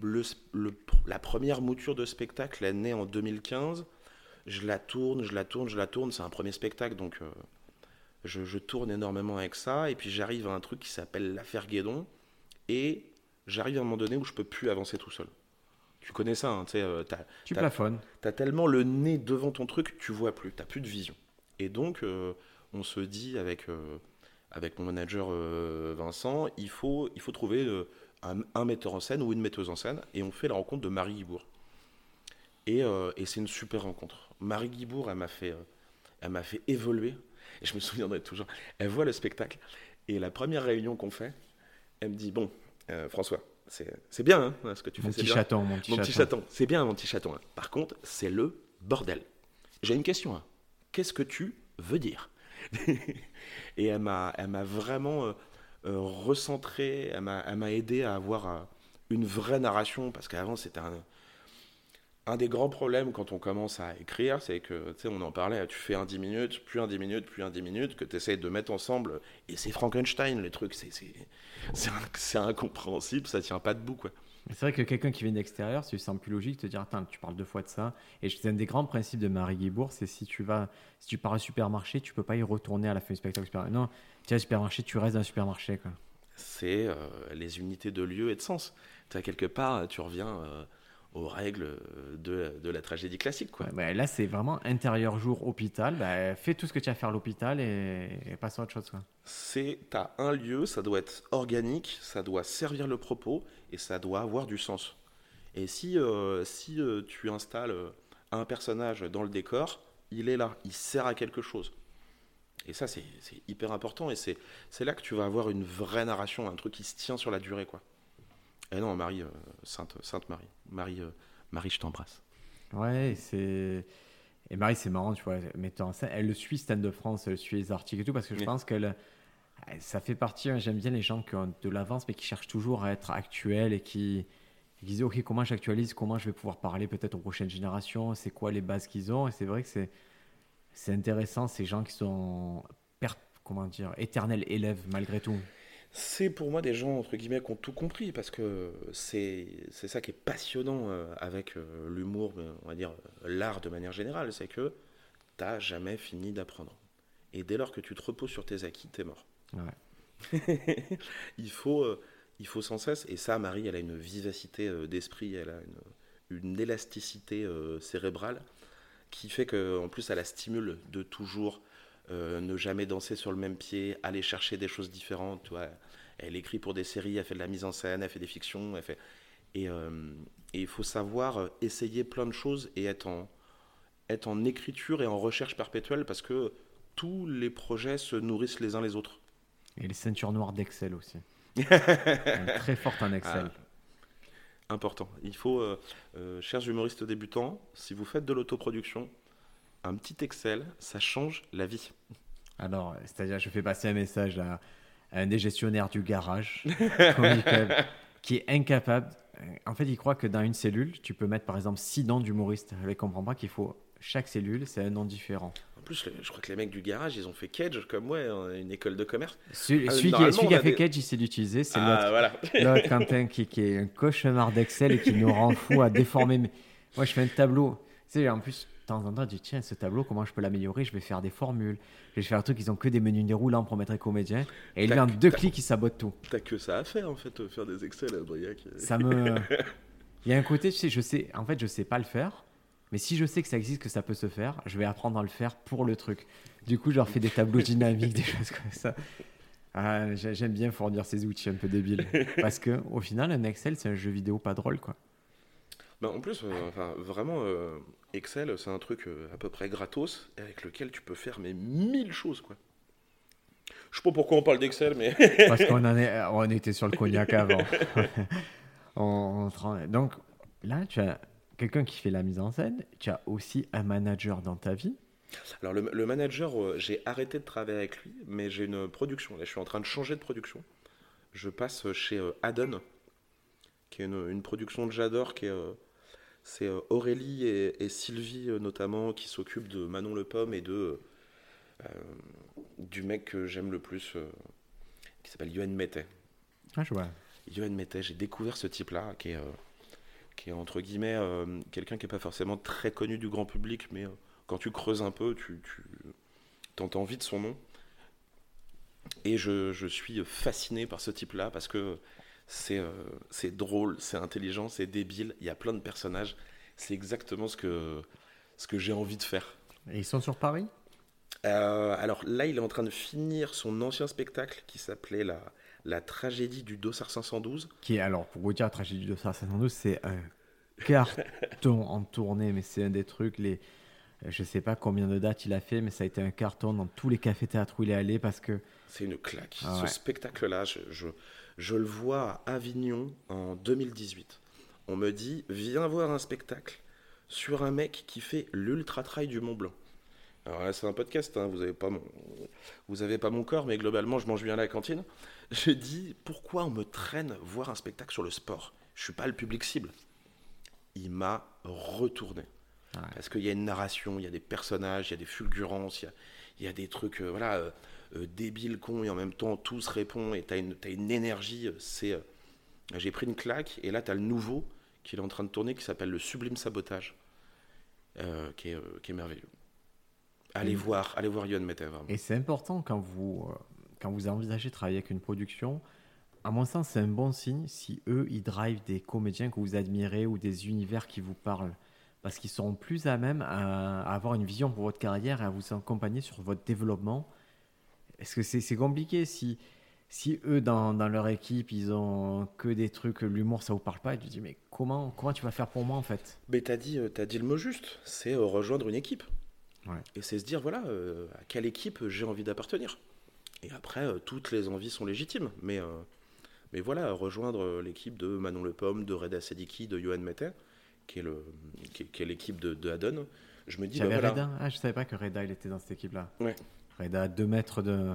le, le- la première mouture de spectacle est née en 2015. Je la tourne, je la tourne, je la tourne. C'est un premier spectacle, donc euh, je, je tourne énormément avec ça. Et puis j'arrive à un truc qui s'appelle l'affaire Guédon. Et j'arrive à un moment donné où je peux plus avancer tout seul. Tu connais ça, hein, tu euh, Tu T'as- plafonnes. T'as tellement le nez devant ton truc, tu vois plus, t'as plus de vision. Et donc, euh, on se dit avec, euh, avec mon manager Vincent, il faut, il faut trouver un, un metteur en scène ou une metteuse en scène, et on fait la rencontre de Marie Guibourg. Et, euh, et c'est une super rencontre. Marie Guibourg, elle m'a fait, euh, elle m'a fait évoluer. Et je me souviendrai toujours. Elle voit le spectacle. Et la première réunion qu'on fait, elle me dit Bon, euh, François, c'est bien hein, ce que tu Mon fais. petit c'est bien. chaton, mon petit Mon chaton. chaton. C'est bien, mon petit chaton. hein. Par contre, c'est le bordel. J'ai une question. hein. Qu'est-ce que tu veux dire? Et elle m'a elle m'a vraiment euh, euh, recentré, elle m'a elle m'a aidé à avoir une vraie narration, parce qu'avant, c'était un, un des grands problèmes quand on commence à écrire, c'est que, tu sais, on en parlait, tu fais un 10 minutes, puis un 10 minutes, puis un 10 minutes, que tu essaies de mettre ensemble, et c'est Frankenstein, les trucs, c'est incompréhensible, ça tient pas debout, quoi. C'est vrai que quelqu'un qui vient d'extérieur, ça lui semble plus logique de te dire Attends, tu parles deux fois de ça. Et c'est un des grands principes de Marie Guibourg c'est si tu vas, si tu pars au supermarché, tu peux pas y retourner à la fin du spectacle. Non, tu vas au supermarché, tu restes dans le supermarché. Quoi. c'est euh, les unités de lieu et de sens. Tu as quelque part, tu reviens euh, aux règles euh, de, de la tragédie classique. Quoi. Bah, là, c'est vraiment intérieur jour hôpital. Bah, fais tout ce que tu as à faire à l'hôpital et, et passe à autre chose. C'est, tu as un lieu, ça doit être organique, ça doit servir le propos et ça doit avoir du sens. Et si, euh, si euh, tu installes un personnage dans le décor, il est là, il sert à quelque chose. Et ça, c'est hyper important et c'est c'est là que tu vas avoir une vraie narration, un truc qui se tient sur la durée. quoi. Et non, Marie, euh, Sainte, Sainte Marie, Marie, euh, Marie, je t'embrasse. Ouais, c'est. Et Marie, c'est marrant, tu vois, mettant en scène, elle le suit Stand Up France, elle suit les articles et tout, parce que je Oui. pense qu'elle. Ça fait partie, hein, j'aime bien les gens qui ont de l'avance, mais qui cherchent toujours à être actuels et qui, qui disent Ok, comment j'actualise, comment je vais pouvoir parler peut-être aux prochaines générations, c'est quoi les bases qu'ils ont? Et c'est vrai que c'est c'est intéressant, ces gens qui sont, comment dire, éternels élèves malgré tout. C'est pour moi des gens, entre guillemets, qui ont tout compris, parce que c'est c'est ça qui est passionnant euh, avec euh, l'humour, mais on va dire euh, l'art de manière générale, c'est que t'as jamais fini d'apprendre. Et dès lors que tu te reposes sur tes acquis, t'es mort. Ouais. il, faut, il faut sans cesse, et ça, Marie, elle a une vivacité d'esprit, elle a une, une élasticité cérébrale qui fait qu'en plus, elle la stimule de toujours euh, ne jamais danser sur le même pied, aller chercher des choses différentes. Tu vois. Elle écrit pour des séries, elle fait de la mise en scène, elle fait des fictions, elle fait... Et, euh, et il faut savoir euh, essayer plein de choses et être en, être en écriture et en recherche perpétuelle parce que tous les projets se nourrissent les uns les autres. Et les ceintures noires d'Excel aussi. Très forte en Excel. Important. Il faut, euh, euh, chers humoristes débutants, si vous faites de l'autoproduction, un petit Excel, ça change la vie. Alors, c'est-à-dire, je fais passer un message à, à un des gestionnaires du garage, Club, qui est incapable. En fait, il croit que dans une cellule, tu peux mettre par exemple six noms d'humoristes. Il ne comprend pas qu'il faut. Chaque cellule, c'est un nom différent. En plus, je crois que les mecs du garage, ils ont fait Cage comme moi, hein, une école de commerce. Celui, Euh, celui qui, celui a fait des- Cage, il sait l'utiliser. C'est Ah, voilà. l'autre l'autre Quentin qui, qui est un cauchemar d'Excel et qui nous rend fou à déformer. Mais moi, je fais un tableau. Tu sais, en plus, temps en temps, je dis tiens, ce tableau, comment je peux l'améliorer? Je vais faire des formules. Je vais faire un truc, ils ont que des menus déroulants pour mettre un comédien. Et lui, en deux clics, il sabote tout. T'as que ça à faire, en fait, euh, faire des Excel à Briac. ça me il y a un côté tu sais je sais en fait je sais pas le faire mais si je sais que ça existe que ça peut se faire je vais apprendre à le faire pour le truc du coup je leur fais des tableaux dynamiques des choses comme ça Ah, j'ai- j'aime bien fournir ces outils un peu débiles parce que au final un Excel c'est un jeu vidéo pas drôle quoi Bah, en plus, euh, enfin, vraiment, euh, Excel, c'est un truc euh, à peu près gratos, avec lequel tu peux faire mais mille choses, quoi. Je sais pas pourquoi on parle d'Excel, mais parce qu'on en est on était sur le cognac avant On- on donc là tu as quelqu'un qui fait la mise en scène tu as aussi un manager dans ta vie Alors le, le manager, j'ai arrêté de travailler avec lui, mais j'ai une production. Là, je suis en train de changer de production. Je passe chez Adon, qui est une, une production que j'adore, qui est c'est euh, Aurélie et, et Sylvie euh, notamment qui s'occupent de Manon Le Pomme et de euh, du mec que j'aime le plus, euh, qui s'appelle Yoann Mettet. ah, je vois Yoann Mettet, j'ai découvert ce type-là, qui est, euh, qui est entre guillemets quelqu'un qui n'est pas forcément très connu du grand public, mais quand tu creuses un peu, tu, tu entends envie de son nom. Et je, je suis fasciné par ce type-là parce que c'est euh, c'est drôle, c'est intelligent, c'est débile, il y a plein de personnages. C'est exactement ce que, ce que j'ai envie de faire. et ils sont sur Paris? Euh, alors là, il est en train de finir son ancien spectacle qui s'appelait la, la tragédie du Dossard 512. qui est, alors pour vous dire, Tragédie de 512, c'est un carton en tournée, mais c'est un des trucs, les, Je sais pas combien de dates il a fait, mais ça a été un carton dans tous les cafés-théâtres où il est allé parce que. C'est une claque. Ah Ce spectacle-là, je, je, je le vois à Avignon en 2018. On me dit, viens voir un spectacle sur un mec qui fait l'ultra trail du Mont Blanc. Alors là, c'est un podcast, hein, vous n'avez pas, mon... vous avez pas mon corps, mais globalement, je mange bien à la cantine. Je dis, pourquoi on me traîne voir un spectacle sur le sport? Je suis pas le public cible. Il m'a retourné. Ouais. Parce qu'il y a une narration, il y a des personnages, il y a des fulgurances, il y a, il y a des trucs euh, voilà, euh, euh, débiles, cons, et en même temps tout se répond, et tu as une, t'as une énergie. euh, C'est, euh, J'ai pris une claque, et là tu as le nouveau qui est en train de tourner, qui s'appelle Le Sublime Sabotage, qui, est, qui est merveilleux. Allez voir, allez voir Yohan Mete, vraiment. Et c'est important quand vous, quand vous envisagez de travailler avec une production. À mon sens, c'est un bon signe si eux, ils drivent des comédiens que vous admirez ou des univers qui vous parlent. Parce qu'ils seront plus à même à, à avoir une vision pour votre carrière et à vous accompagner sur votre développement. Est-ce que c'est compliqué si, si eux, dans, dans leur équipe, ils ont que des trucs, l'humour, ça vous parle pas, et tu te dis, mais comment, comment tu vas faire pour moi en fait? Mais t'as dit, euh, t'as dit le mot juste, c'est euh, rejoindre une équipe. Ouais. Et c'est se dire, voilà, euh, à quelle équipe j'ai envie d'appartenir. Et après, euh, toutes les envies sont légitimes. Mais, euh, mais voilà, rejoindre l'équipe de Manon Le Pomme, de Reda Sediki, de Johan Mette, qui est, le, qui est, qui est l'équipe de, de Haddon. Je me dis, bah voilà, Reda Ah, je savais pas que Reda, il était dans cette équipe-là. Ouais. Reda, 2 mètres de...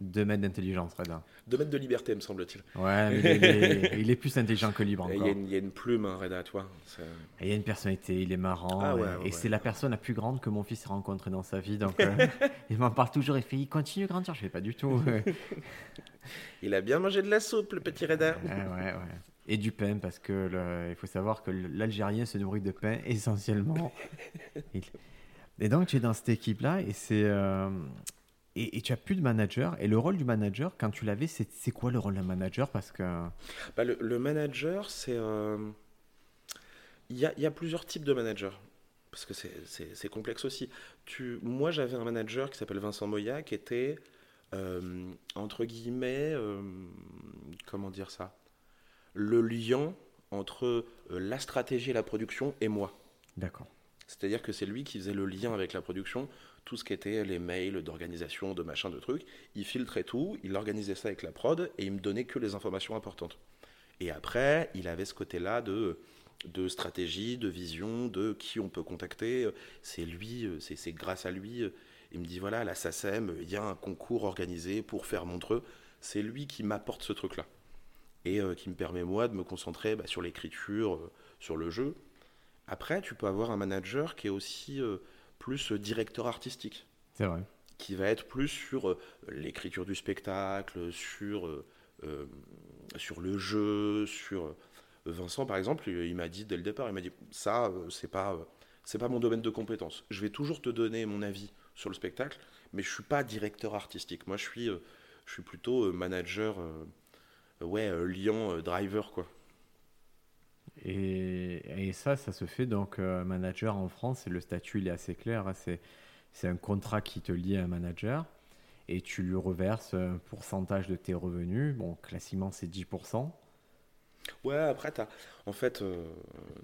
2 mètres d'intelligence, Reda. deux mètres de liberté, me semble-t-il. Ouais, mais il est, il est plus intelligent que libre Il y, a une- il y a une plume, hein, Reda, toi. Et il y a une personnalité, il est marrant. Ah ouais, et ouais, et ouais. c'est la personne la plus grande que mon fils a rencontrée dans sa vie. Donc, euh, il m'en parle toujours. Il fait il continue de grandir. Je fais pas du tout. Il a bien mangé de la soupe, le petit Reda. ouais, ouais. Et du pain, parce que le- il faut savoir que l'Algérien se nourrit de pain essentiellement. Il- Et donc, tu es dans cette équipe-là et c'est. euh, Et, et tu as plus de manager. Et le rôle du manager, quand tu l'avais, c'est quoi le rôle d'un manager? Parce que. Bah, le, le manager, c'est. euh, Il y, a, il y a plusieurs types de managers. Parce que c'est- complexe aussi. Tu, moi, j'avais un manager qui s'appelle Vincent Moya, qui était, euh, entre guillemets, comment dire ça? Le lien entre la stratégie et la production et moi. D'accord. C'est-à-dire que c'est lui qui faisait le lien avec la production, tout ce qui était les mails d'organisation, de machin, de trucs. Il filtrait tout, il organisait ça avec la prod et il me donnait que les informations importantes. Et après, il avait ce côté-là de, stratégie, de vision, de qui on peut contacter. C'est lui, c'est grâce à lui. Il me dit voilà, la SACEM, il y a un concours organisé pour faire Montreux. C'est lui qui m'apporte ce truc-là. Et euh, qui me permet, moi, de me concentrer bah, sur l'écriture, euh, sur le jeu. Après, tu peux avoir un manager qui est aussi euh, plus euh, directeur artistique, C'est vrai. qui va être plus sur euh, l'écriture du spectacle, sur, euh, sur le jeu, sur... Vincent, par exemple, il, m'a dit dès le départ, il m'a dit, ça, c'est pas, c'est pas mon domaine de compétence. Je vais toujours te donner mon avis sur le spectacle, mais je suis pas directeur artistique. Moi, je suis, je suis plutôt manager, ouais, liant, driver, quoi. Et, et ça, ça se fait donc euh, manager en France, et le statut il est assez clair. hein, c'est, un contrat qui te lie à un manager et tu lui reverses un pourcentage de tes revenus. Bon, classiquement c'est 10%. Ouais, après, t'as, en fait, euh,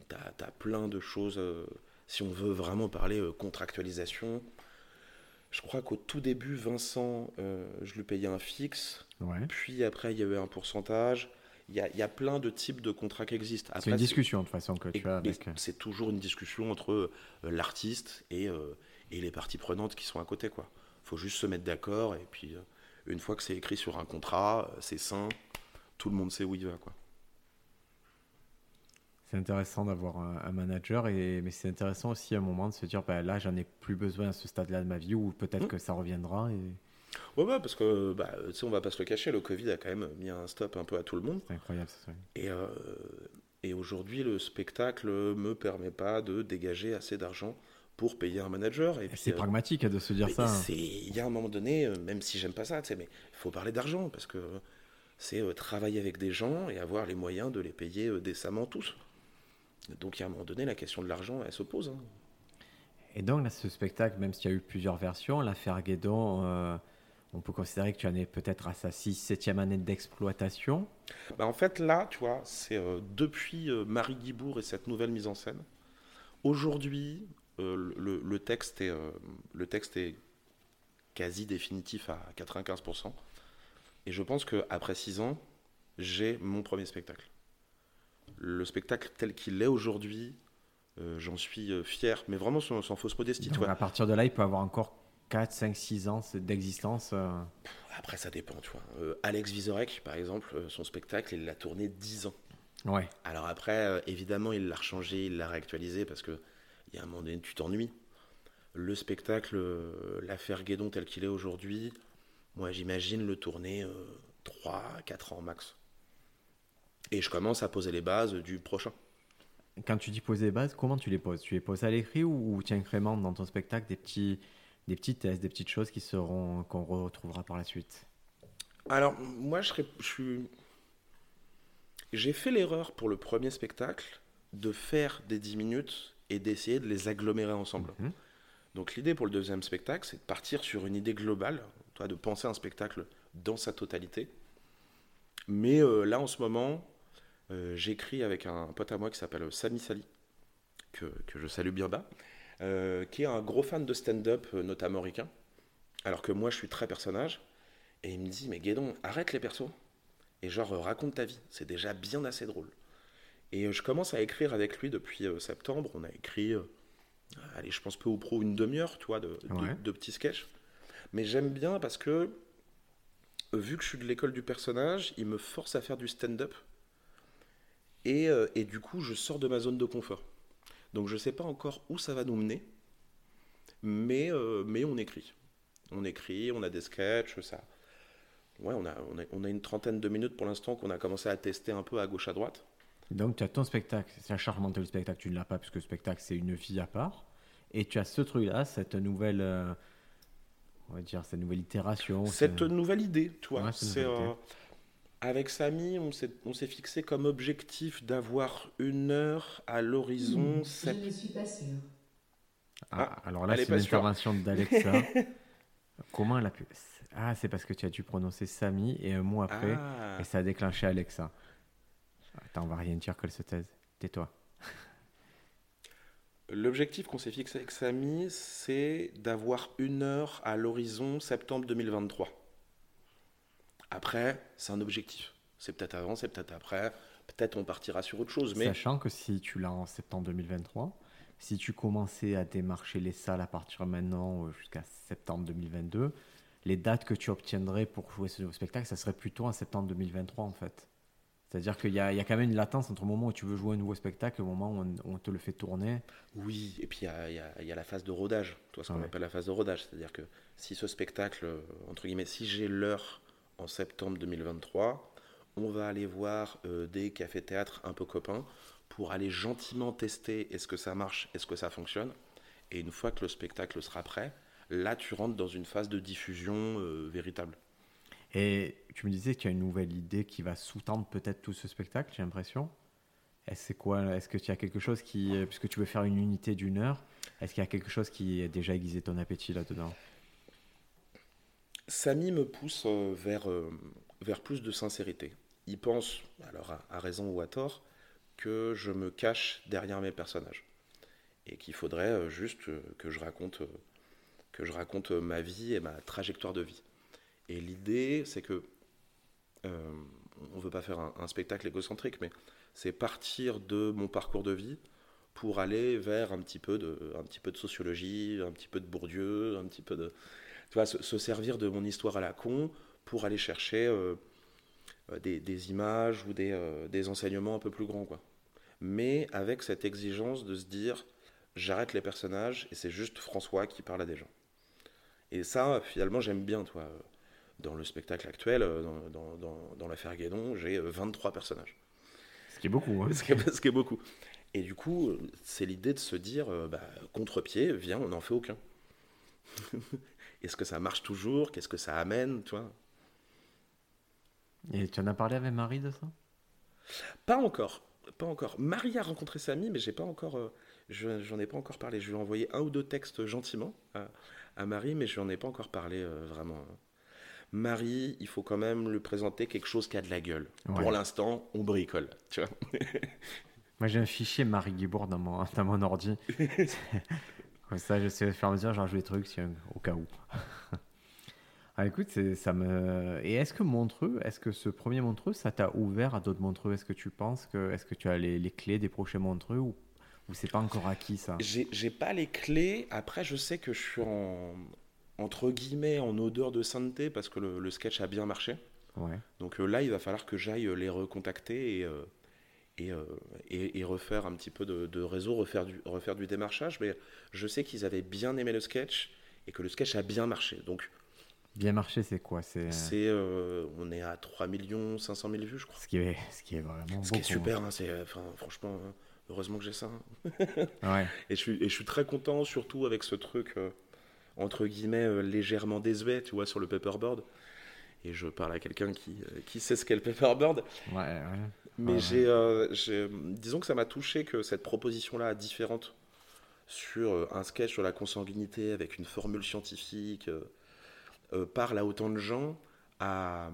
tu as, plein de choses. euh, si on veut vraiment parler euh, contractualisation, je crois qu'au tout début, Vincent, je lui payais un fixe. Ouais. Puis après, il y a eu un pourcentage. Il y a, il y a plein de types de contrats qui existent. C'est une discussion de toute façon que et- tu as avec. euh, C'est toujours une discussion entre euh, l'artiste et, euh, et les parties prenantes qui sont à côté. Il faut juste se mettre d'accord. Et puis, une fois que c'est écrit sur un contrat, c'est sain. Tout le monde sait où il va. Quoi. C'est intéressant d'avoir un, un manager, et, mais c'est intéressant aussi à un moment de se dire bah, là j'en ai plus besoin à ce stade-là de ma vie, ou peut-être Mm. que ça reviendra. Et Ouais, ouais, parce que, bah, tu sais, on va pas se le cacher, le Covid a quand même mis un stop un peu à tout le monde. c'est incroyable ça. Et, euh, et aujourd'hui, le spectacle me permet pas de dégager assez d'argent pour payer un manager. Et C'est euh, pragmatique de se dire ça. hein. c'est- Il y a un moment donné, euh, même si j'aime pas ça, tu sais, mais il faut parler d'argent parce que c'est euh, travailler avec des gens et avoir les moyens de les payer euh, décemment tous. Donc, il y a un moment donné, la question de l'argent, elle se pose. hein. Et donc, là, ce spectacle, même s'il y a eu plusieurs versions, l'affaire Guédon, euh, on peut considérer que tu en es peut-être à sa 6-7e année d'exploitation. Bah, en fait, là, tu vois, c'est euh, depuis euh, Marie Guibourg et cette nouvelle mise en scène. Aujourd'hui, euh, le, le, texte est, le texte est quasi définitif à 95%. Et je pense qu'après 6 ans, j'ai mon premier spectacle. Le spectacle tel qu'il est aujourd'hui, j'en suis fier, mais vraiment sans, fausse modestie. à partir de là, il peut avoir encore 4, 5, 6 ans d'existence Après, ça dépend. Tu vois. Alex Vizorek, par exemple, son spectacle, il l'a tourné 10 ans. Ouais. Alors après, évidemment, il l'a rechangé, il l'a réactualisé parce que il y a un moment donné, tu t'ennuies. Le spectacle, euh, l'affaire Guédon tel qu'il est aujourd'hui, moi j'imagine le tourner 3, euh, 4 ans max. Et je commence à poser les bases du prochain. Quand tu dis poser les bases, comment tu les poses? Tu les poses à l'écrit ou, tu incrémentes dans ton spectacle des petits, des petits tests, des petites choses qui seront qu'on retrouvera par la suite Alors moi je, je suis, j'ai fait l'erreur pour le premier spectacle de faire des 10 minutes et d'essayer de les agglomérer ensemble. Mhm. Donc l'idée pour le deuxième spectacle, c'est de partir sur une idée globale, toi, de penser un spectacle dans sa totalité. Mais euh, là, en ce moment, euh, j'écris avec un pote à moi qui s'appelle Sami Sali, que, que, je salue bien bas, euh, qui est un gros fan de stand-up, notamment américain, alors que moi, je suis très personnage. Et il me dit, mais Guédon, arrête les persos, et genre, raconte ta vie, c'est déjà bien assez drôle. Et euh, je commence à écrire avec lui depuis euh, septembre. On a écrit, euh, allez, je pense peu ou pro une demi-heure, tu de, de, petits sketchs. Mais j'aime bien parce que, vu que je suis de l'école du personnage, il me force à faire du stand-up. Et, et, du coup, je sors de ma zone de confort. Donc je ne sais pas encore où ça va nous mener, mais, mais on écrit. On écrit, on a des sketchs, ça. Ouais, on a, on a, on a une trentaine de minutes pour l'instant qu'on a commencé à tester un peu à gauche à droite. Donc tu as ton spectacle, c'est charmant le spectacle, tu ne l'as pas puisque le spectacle c'est une fille à part. Et tu as ce truc-là, cette nouvelle, euh, on va dire, cette nouvelle itération. Cette nouvelle idée, tu vois. c'est, euh, avec Samy, on s'est, on s'est fixé comme objectif d'avoir une heure à l'horizon. Je ne suis pas sûre. Ah, ah, alors là, c'est l'intervention d'Alexa. Comment elle a pu. Ah, c'est parce que tu as dû prononcer Samy et un mot après, ah. et ça a déclenché Alexa. Attends, on va rien dire qu'elle se taise. Tais-toi. L'objectif qu'on s'est fixé avec Samy, c'est d'avoir une heure à l'horizon septembre 2023. Après, c'est un objectif. C'est peut-être avant, c'est peut-être après. Peut-être on partira sur autre chose. Mais... Sachant que si tu l'as en septembre 2023, si tu commençais à démarcher les salles à partir de maintenant euh, jusqu'à septembre 2022, les dates que tu obtiendrais pour jouer ce nouveau spectacle, ça serait plutôt en septembre 2023 en fait. C'est-à-dire qu'il y, a quand même une latence entre le moment où tu veux jouer un nouveau spectacle et le moment où on, te le fait tourner. Oui, et puis il y a, la phase de rodage, toi, ce qu'on appelle la phase de rodage. C'est-à-dire que si ce spectacle, entre guillemets, si j'ai l'heure en septembre 2023, on va aller voir euh, des cafés-théâtres un peu copains pour aller gentiment tester est-ce que ça marche, est-ce que ça fonctionne. Et une fois que le spectacle sera prêt, là, tu rentres dans une phase de diffusion euh, véritable. Et tu me disais qu'il y a une nouvelle idée qui va sous-tendre peut-être tout ce spectacle, j'ai l'impression. Est-ce quoi Est-ce que tu as quelque chose qui, euh, puisque tu veux faire une unité d'une heure, est-ce qu'il y a quelque chose qui a déjà aiguisé ton appétit là-dedans? Samy me pousse euh, vers, euh, vers plus de sincérité. Il pense, alors à, raison ou à tort, que je me cache derrière mes personnages et qu'il faudrait juste que je raconte que je raconte ma vie et ma trajectoire de vie. Et l'idée, c'est que euh, on ne veut pas faire un, spectacle égocentrique, mais c'est partir de mon parcours de vie pour aller vers un petit peu de, un petit peu de sociologie, un petit peu de Bourdieu, un petit peu de, tu vois, se, servir de mon histoire à la con pour aller chercher euh, euh, des, images ou des, des, enseignements un peu plus grands, quoi. Mais avec cette exigence de se dire, j'arrête les personnages et c'est juste François qui parle à des gens. Et ça, finalement, j'aime bien, toi dans le spectacle actuel, euh, dans, dans, dans, l'affaire Guédon, j'ai 23 euh, personnages. Ce qui est beaucoup. Hein. Ce, qui est, ce, qui est, beaucoup. Et du coup, c'est l'idée de se dire, euh, bah, contre-pied, viens, on n'en fait aucun. Est-ce que ça marche toujours? Qu'est-ce que ça amène toi Et tu en as parlé avec Marie de ça? Pas encore. Pas encore. Marie a rencontré Samy, mais j'ai pas encore. je j'en ai pas encore parlé. Je lui ai envoyé un ou deux textes gentiment à, à Marie, mais je n'en ai pas encore parlé vraiment. Marie, il faut quand même lui présenter quelque chose qui a de la gueule. Pour l'instant, on bricole. Moi, j'ai un fichier Marie Guibourg dans mon, dans mon ordi. Comme ça, j'essaie de faire mesure, j'en joue des trucs au cas où. ah, écoute, ça me. Et est-ce que Montreux, est-ce que ce premier Montreux, ça t'a ouvert à d'autres Montreux? Est-ce que tu penses que. Est-ce que tu as les, les clés des prochains Montreux ou, ou c'est pas encore acquis ça? J'ai pas les clés. Après, je sais que je suis en. Entre guillemets, en odeur de sainteté parce que le, sketch a bien marché. Ouais. Donc euh, là, il va falloir que j'aille les recontacter et. Euh, euh, et, et, refaire un petit peu de, réseau, refaire du, refaire du démarchage. Mais je sais qu'ils avaient bien aimé le sketch et que le sketch a bien marché. Donc, bien marché, c'est quoi? C'est euh, on est à 3 millions 500 000 vues, je crois. Ce qui est, ce qui est vraiment Ce qui est super, hein, c'est, enfin, franchement, hein, heureusement que j'ai ça. Hein. ouais. et, je suis, et je suis très content, surtout avec ce truc, euh, entre guillemets, légèrement désuet, tu vois, sur le paperboard et je parle à quelqu'un qui, qui sait ce qu'est le paperboard. Ouais, ouais. Mais euh, j'ai, disons que ça m'a touché que cette proposition-là différente sur euh, un sketch sur la consanguinité avec une formule scientifique euh, parle à autant de gens à,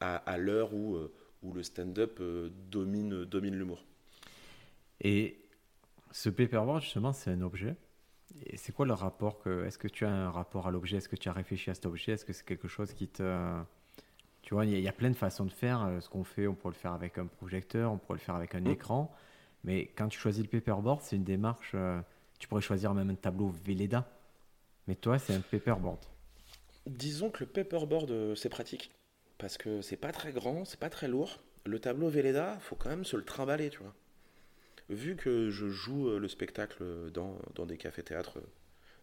à, l'heure où, où le stand-up domine, domine l'humour. Et ce paperboard, justement, c'est un objet. Et c'est quoi le rapport que, Est-ce que tu as un rapport à l'objet? Est-ce que tu as réfléchi à cet objet? Est-ce que c'est quelque chose qui te tu vois, il y, a plein de façons de faire. Euh, ce qu'on fait, on pourrait le faire avec un projecteur, on pourrait le faire avec un mm. écran. Mais quand tu choisis le paperboard, c'est une démarche. Euh, tu pourrais choisir même un tableau Velleda. Mais toi, c'est un paperboard. Disons que le paperboard, euh, c'est pratique. Parce que c'est pas très grand, c'est pas très lourd. Le tableau Velleda, faut quand même se le trimballer, tu vois. Vu que je joue le spectacle dans, dans des cafés-théâtres,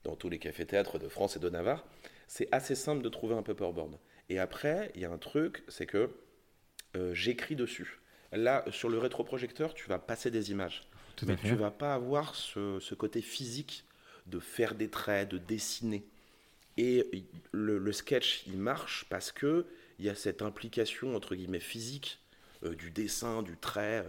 dans tous les cafés-théâtres de France et de Navarre, c'est assez simple de trouver un paperboard. Et après, il y a un truc, c'est que euh, j'écris dessus. Là, sur le rétroprojecteur, tu vas passer des images. Tout mais tu vas pas avoir ce, côté physique de faire des traits, de dessiner. Et le, sketch, il marche parce que il y a cette implication entre guillemets physique euh, du dessin, du trait.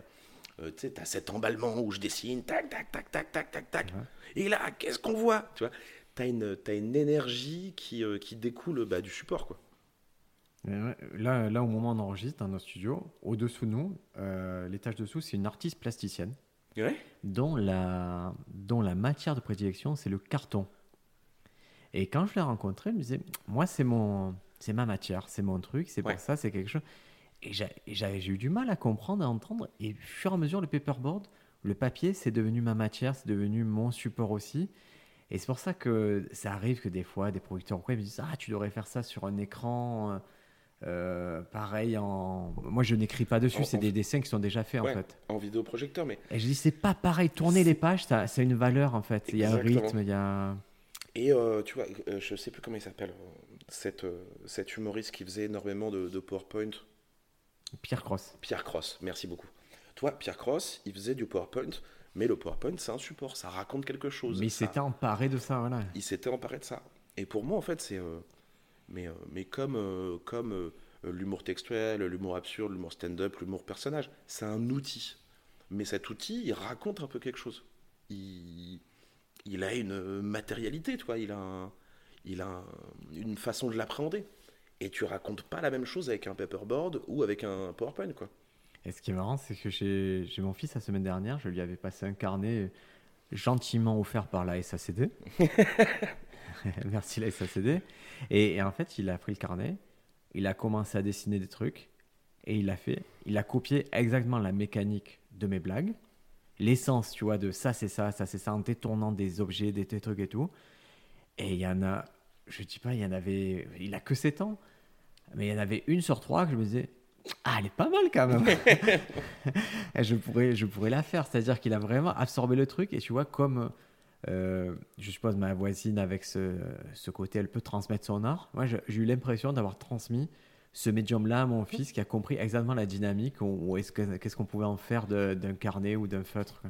Euh, tu sais, as cet emballement où je dessine, tac, tac, tac, tac, tac, tac, tac. Et là, qu'est-ce qu'on voit? Tu vois, as une, as une énergie qui, qui découle bah, du support, quoi. Là, là, au moment où on enregistre dans nos studios, au-dessous de nous, euh, l'étage dessous, c'est une artiste plasticienne dont, la, dont la matière de prédilection, c'est le carton. Et quand je l'ai rencontrée, elle me disait Moi, c'est mon c'est ma matière, c'est mon truc, c'est pour ça, c'est quelque chose. Et j'ai eu du mal à comprendre, à entendre. Et au fur et à mesure, le paperboard, le papier, c'est devenu ma matière, c'est devenu mon support aussi. Et c'est pour ça que ça arrive que des fois, des producteurs quoi, me disent Ah, tu devrais faire ça sur un écran. Euh, pareil, en... moi je n'écris pas dessus, c'est des dessins qui sont déjà faits en fait. En vidéoprojecteur, mais. Et je dis, c'est pas pareil, tourner les pages, ça, a une valeur en fait. Il y a un rythme, il y a. Et euh, tu vois, euh, je sais plus comment il s'appelle, cette, cet humoriste qui faisait énormément de, PowerPoint. Pierre Cross. Pierre Cross, merci beaucoup. Toi, Pierre Cross, il faisait du PowerPoint, mais le PowerPoint, c'est un support, ça raconte quelque chose. Mais il s'était emparé de ça, voilà. Il s'était emparé de ça. Et pour moi, en fait, c'est mais, euh, mais comme, euh, comme euh, l'humour textuel, l'humour absurde, l'humour stand-up, l'humour personnage, c'est un outil. Mais cet outil, il raconte un peu quelque chose. Il, il a une matérialité, toi. Il a, il a une façon de l'appréhender. Et tu racontes pas la même chose avec un paperboard ou avec un PowerPoint, quoi. Et ce qui est marrant, c'est que j'ai mon fils la semaine dernière, je lui avais passé un carnet gentiment offert par la SACD. Merci la SACD. Et, en fait, il a pris le carnet, il a commencé à dessiner des trucs, et il a fait, il a copié exactement la mécanique de mes blagues, l'essence, tu vois, de ça c'est ça, ça c'est ça, en détournant des objets, des, trucs et tout. Et il y en a, je dis pas, il y en avait, il a que 7 ans, mais il y en avait une sur trois que je me disais, ah, elle est pas mal quand même. je pourrais, je pourrais la faire, c'est-à-dire qu'il a vraiment absorbé le truc, et tu vois, comme euh, je suppose ma voisine, avec ce, ce, côté, elle peut transmettre son art. Moi, j'ai eu l'impression d'avoir transmis ce médium-là à mon fils qui a compris exactement la dynamique ou, qu'est-ce qu'on pouvait en faire d'un carnet ou d'un feutre.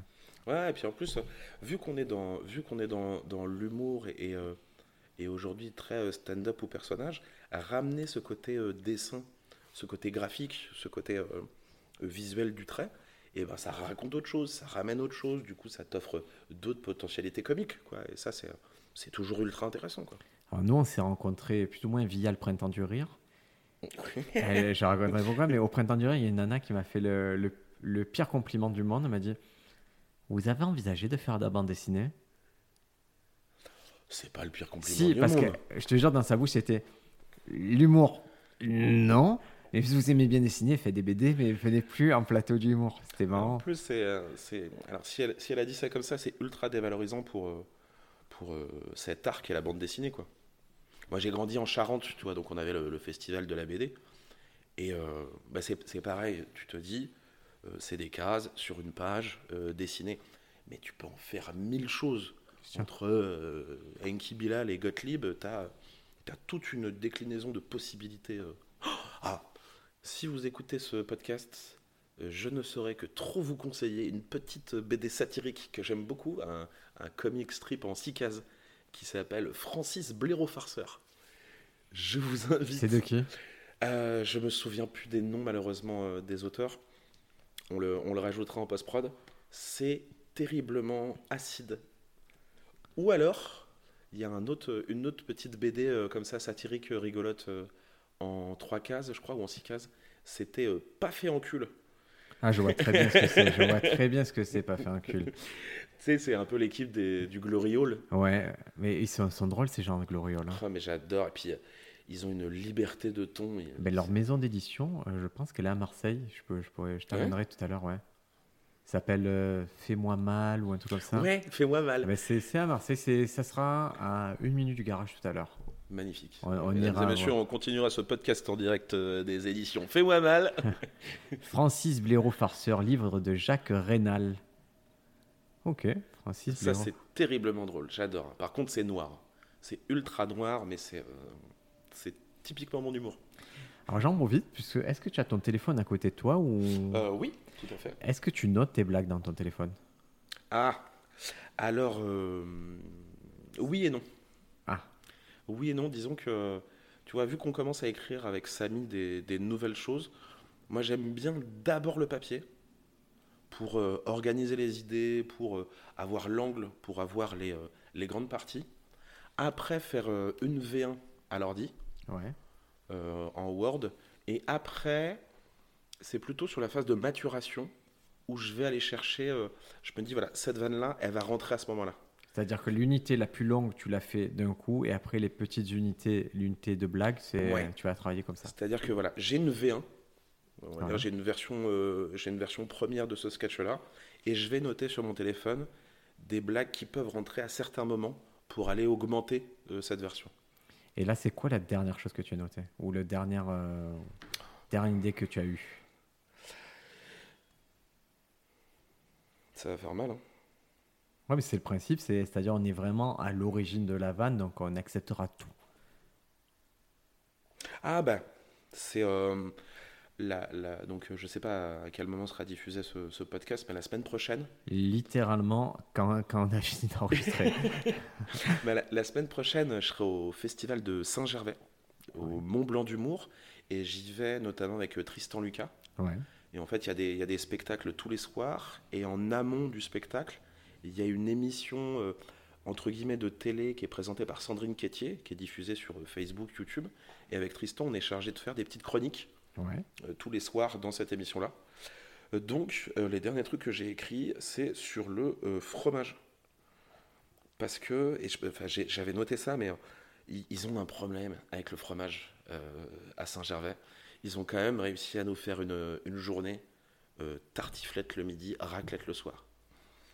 Ouais, et puis en plus, vu qu'on est dans, vu qu'on est dans, dans l'humour et, et, euh, aujourd'hui très euh, stand-up ou personnage, ramener ce côté dessin, ce côté graphique, ce côté visuel du trait, et ben ça raconte autre chose, ça ramène autre chose, du coup ça t'offre d'autres potentialités comiques, quoi. Et ça, c'est, c'est toujours ultra intéressant, quoi. Alors nous, on s'est rencontrés plus ou moins via le Printemps du Rire. je raconterai pourquoi, mais au Printemps du Rire, il y a une nana qui m'a fait le, le, pire compliment du monde. Elle m'a dit Vous avez envisagé de faire de la bande dessinée C'est pas le pire compliment Si, du parce monde. que je te jure, dans sa bouche, c'était l'humour. Non. Et si vous aimez bien dessiner, faites des BD, mais venez plus en plateau d'humour. C'était En marrant. plus, c'est, euh, alors si elle, si elle a dit ça comme ça, c'est ultra dévalorisant pour euh, pour euh, cet art qu'est la bande dessinée, quoi. Moi, j'ai grandi en Charente, tu vois, donc on avait le, le festival de la BD, et euh, bah, c'est, pareil. Tu te dis, euh, c'est des cases sur une page euh, dessinée, mais tu peux en faire mille choses. Entre Enki Bilal et Gottlieb, tu as, toute une déclinaison de possibilités. Ah, si vous écoutez ce podcast, euh, je ne saurais que trop vous conseiller une petite BD satirique que j'aime beaucoup, un, un comic strip en six cases qui s'appelle Francis Blaireau Farceur. Je vous invite. C'est de qui? Euh, je me souviens plus des noms malheureusement euh, des auteurs. On le, on le rajoutera en post-prod. C'est terriblement acide. Ou alors, il y a un autre, une autre petite BD euh, comme ça, satirique, rigolote, en trois cases, je crois, ou en six cases. C'était euh, Pas fait en cul. Ah, je vois très bien ce que c'est. Je vois très bien ce que c'est, pas faire un cul. Tu sais, c'est un peu l'équipe des- du Glory Hall. Ouais, mais ils sont, sont drôles, ces gens de Gloriole. hein. Oh, mais j'adore. Et puis, euh, ils ont une liberté de ton. Ils- Ben, leur maison d'édition, euh, je pense qu'elle est à Marseille. Je, peux, je, pourrais, je t'amènerai tout à l'heure, ouais. Ça s'appelle euh, Fais-moi mal ou un truc comme ça. Ouais, fais-moi mal. Ben, c'est c'est à Marseille, c'est- ça sera à une minute du garage tout à l'heure. Magnifique. On- on Mesdames ira et messieurs, on continuera ce podcast en direct euh, des éditions. Fais-moi mal. Francis Blaireau Farceur, livre de Jacques Rénal. Ok, Francis Ça, Blaireau. c'est terriblement drôle. J'adore. Par contre, c'est noir. C'est ultra noir, mais c'est euh, c'est typiquement mon humour. Alors j'en vite, puisque est-ce que tu as ton téléphone à côté de toi ou Euh, oui, tout à fait. est-ce que tu notes tes blagues dans ton téléphone? Ah, alors, euh, oui et non. Oui et non, disons que, tu vois, vu qu'on commence à écrire avec Samy des, des nouvelles choses, moi j'aime bien d'abord le papier pour euh, organiser les idées, pour euh, avoir l'angle, pour avoir les, euh, les grandes parties. Après, faire une V1 à l'ordi, Ouais. en Word. Et après, c'est plutôt sur la phase de maturation où je vais aller chercher. je me dis, voilà, cette vanne-là, elle va rentrer à ce moment-là. C'est-à-dire que l'unité la plus longue, tu l'as fait d'un coup, et après les petites unités, l'unité de blague, c'est Ouais. tu vas travailler comme ça. C'est-à-dire que voilà, j'ai une V1. On va Ouais. dire, j'ai une version, euh, j'ai une version première de ce sketch-là, et je vais noter sur mon téléphone des blagues qui peuvent rentrer à certains moments pour aller augmenter euh, cette version. Et là, c'est quoi la dernière chose que tu as notée? Ou le dernière, euh, dernière idée que tu as eue? Ça va faire mal. hein. Ouais, mais c'est le principe, c'est- c'est-à-dire on est vraiment à l'origine de la vanne, donc on acceptera tout. Ah bah, c'est euh, la, la- donc je sais pas à quel moment sera diffusé ce, ce podcast, mais la semaine prochaine, Littéralement, quand, quand on a fini d'enregistrer. bah, la, la semaine prochaine, je serai au festival de Saint-Gervais, au Mont Blanc d'Humour, et j'y vais notamment avec euh, Tristan Lucas. ouais. Et en fait, il y, y a des spectacles tous les soirs, et en amont du spectacle, il y a une émission euh, entre guillemets de télé qui est présentée par Sandrine Quétier, qui est diffusée sur euh, Facebook, YouTube, et avec Tristan, on est chargé de faire des petites chroniques. Ouais. euh, tous les soirs dans cette émission-là. Euh, donc, euh, les derniers trucs que j'ai écrits, c'est sur le fromage. Parce que, et j'avais noté ça, mais ils, ils ont un problème avec le fromage à Saint-Gervais. Ils ont quand même réussi à nous faire une, une journée tartiflette le midi, raclette le soir.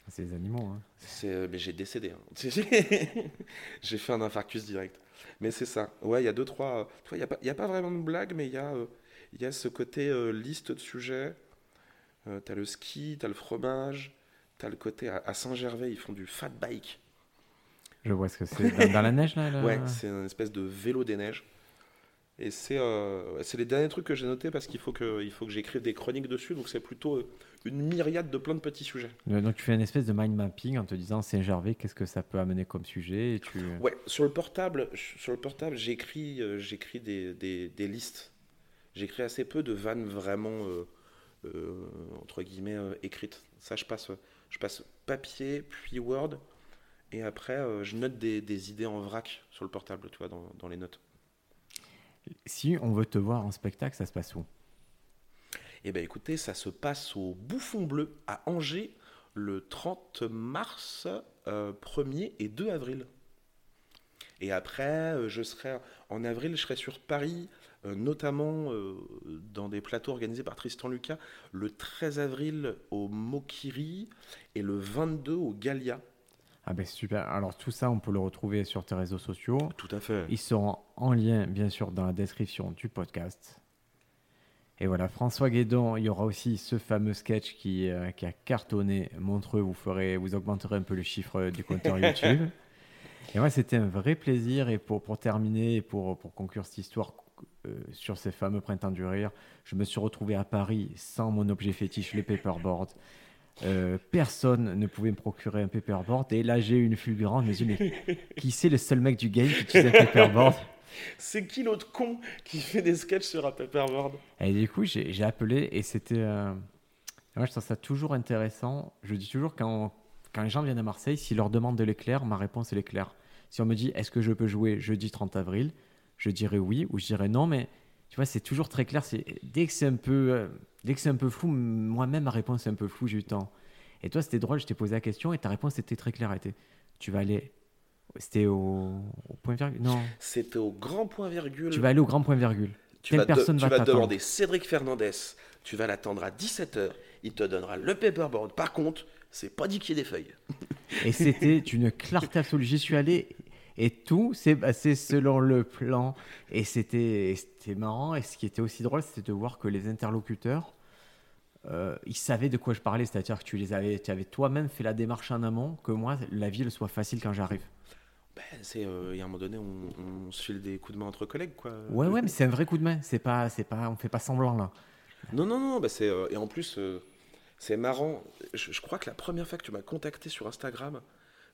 C'est les animaux. Hein. C'est, euh, mais j'ai décédé. hein. j'ai fait un infarctus direct. Mais c'est ça. Ouais, il y a deux, trois. euh, il n'y a, pas- y a pas vraiment de blague, mais il y, a, euh, il y a ce côté euh, liste de sujets. Euh, t'as le ski, t'as le fromage, t'as le côté. À, à Saint-Gervais, ils font du fat bike. Je vois ce que c'est. Dans, dans la neige, là, là? Ouais, c'est une espèce de vélo des neiges. Et c'est euh, c'est les derniers trucs que j'ai notés parce qu'il faut que, il faut que j'écrive des chroniques dessus. Donc c'est plutôt euh, une myriade de plein de petits sujets. Euh, Donc tu fais une espèce de mind mapping en te disant Saint-Gervais, qu'est-ce que ça peut amener comme sujet et tu... Ouais, sur le portable, sur le portable, j'écris, euh, j'écris des, des, des listes. J'écris assez peu de vannes vraiment euh, euh, entre guillemets euh, écrites. Ça, je passe, je passe papier puis Word, et après euh, je note des, des idées en vrac sur le portable, tu vois, dans, dans les notes. Si on veut te voir en spectacle, ça se passe où? Eh ben, écoutez, ça se passe au Bouffon Bleu à Angers le 30 mars, euh, 1er et 2 avril. Et après, euh, je serai en avril, je serai sur Paris, euh, notamment euh, dans des plateaux organisés par Tristan Lucas, le 13 avril au Mokiri et le 22 au Galia. Ah ben super. Alors tout ça, on peut le retrouver sur tes réseaux sociaux. Tout à fait. Ils seront en lien, bien sûr, dans la description du podcast. Et voilà, François Guédon, il y aura aussi ce fameux sketch qui, euh, qui a cartonné Montreux. Vous, ferez, vous augmenterez un peu le chiffre du compteur YouTube. Et moi, c'était un vrai plaisir. Et pour, pour terminer, pour, pour conclure cette histoire euh, sur ces fameux printemps du rire, je me suis retrouvé à Paris sans mon objet fétiche, le paperboard. Euh, personne ne pouvait me procurer un paperboard. Et là, j'ai eu une fulgurante. Je me suis dit, mais qui c'est le seul mec du game qui utilise un paperboard? C'est qui l'autre con qui fait des sketchs sur un paperboard? Et du coup, j'ai appelé et c'était. euh, Moi, je trouve ça toujours intéressant. Je dis toujours quand, quand les gens viennent à Marseille, s'ils leur demandent de l'éclair, ma réponse est l'éclair. Si on me dit est-ce que je peux jouer jeudi 30 avril, je dirais oui ou je dirais non, mais tu vois, c'est toujours très clair. C'est dès que c'est un peu, euh, dès que c'est un peu flou, moi-même ma réponse est un peu floue, j'ai eu le temps. Et toi, c'était drôle. Je t'ai posé la question et ta réponse était très claire. Était, tu vas aller, c'était au, au point virgule. Non, C'était au grand point virgule. tu vas aller au grand point virgule. Tu Telle vas, de- personne tu va vas t'attendre. demander Cédric Fernandez. Tu vas l'attendre à 17h. Il te donnera le paperboard. Par contre, c'est pas dit qu'il y ait des feuilles. Et c'était une clarté absolue. J'y suis allé et tout s'est passé selon le plan. Et c'était marrant. Et ce qui était aussi drôle, c'était de voir que les interlocuteurs, euh, ils savaient de quoi je parlais. C'est-à-dire que tu les avais, tu avais toi-même fait la démarche en amont, que moi, la vie elle soit facile quand j'arrive. Ben, c'est, euh, il y a un moment donné, on, on se file des coups de main entre collègues, quoi. Ouais, ouais, mais c'est un vrai coup de main. C'est pas, c'est pas, on fait pas semblant là. Non, non, non, c'est, euh, et en plus, euh, c'est marrant. Je, je crois que la première fois que tu m'as contacté sur Instagram,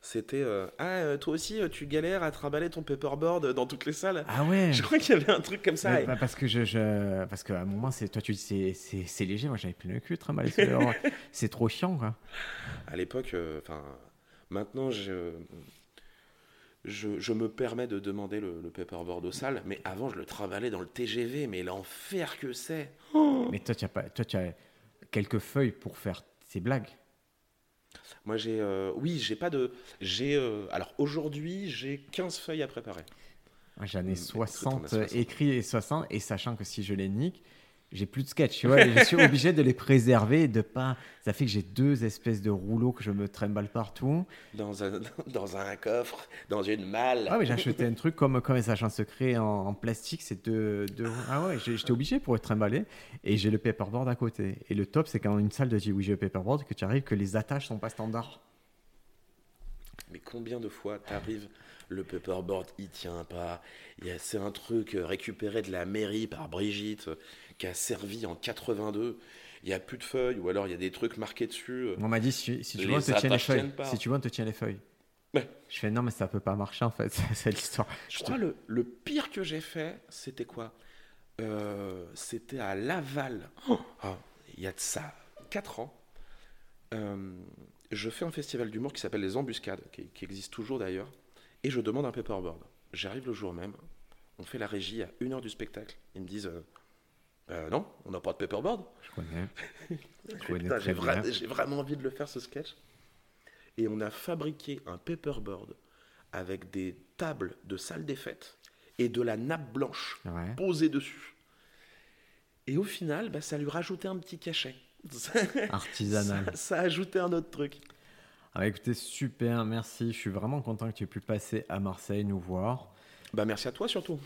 c'était euh, Ah, euh, toi aussi, euh, tu galères à trimballer ton paperboard dans toutes les salles? Ah ouais. Je crois qu'il y avait un truc comme ça. Et- pas parce que je, je- parce qu'à un moment c'est toi tu dis c'est léger moi j'avais plein le cul trimballer c'est trop chiant quoi À l'époque, enfin, maintenant, je, je, je me permets de demander le, le paperboard aux salles, mais avant, je le travaillais dans le TGV, mais l'enfer que c'est. mais toi tu as pas toi tu as quelques feuilles pour faire ces blagues Moi, j'ai, euh, oui, j'ai pas de, j'ai, euh, alors aujourd'hui, j'ai 15 feuilles à préparer. J'en ai Mm, écoute, on a 60 60. écrits et 60 et sachant que si je les nique j'ai plus de sketch tu vois je suis obligé de les préserver de pas ça fait que j'ai deux espèces de rouleaux que je me trimballe partout Dans un, dans un coffre, dans une malle. ah oui j'ai acheté un truc comme comme les agents secrets en, en plastique c'est deux, deux ah ouais j'étais obligé pour être trimballé et j'ai le paperboard à côté et le top c'est quand une salle te dit oui j'ai le paperboard que tu arrives que les attaches sont pas standards Mais combien de fois t'arrives, le paperboard, il tient pas? C'est un truc euh, récupéré de la mairie par Brigitte, qui a servi en 82. Il y a plus de feuilles, ou alors il y a des trucs marqués dessus. euh. on m'a dit si, si tu veux on te tient les feuilles si tu veux on te tient les feuilles Ouais. je fais non mais ça peut pas marcher en fait c'est l'histoire Je crois le, le pire que j'ai fait, c'était quoi? Euh, C'était à Laval. Oh, il y a de ça 4 ans. Euh, je fais un festival d'humour qui s'appelle Les Embuscades, qui, qui existe toujours d'ailleurs, et je demande un paperboard. J'arrive le jour même, on fait la régie à une heure du spectacle. Ils me disent euh, Euh, Non, on n'a pas de paperboard. je connais J'ai vra- vraiment envie de le faire ce sketch. Et on a fabriqué un paperboard avec des tables de salle des fêtes et de la nappe blanche ouais posée dessus. Et au final, bah, ça lui rajoutait un petit cachet. artisanal ça, ça ajoutait un autre truc. Ah bah écoutez, super, merci. Je suis vraiment content que tu aies pu passer à Marseille nous voir. Bah merci à toi surtout.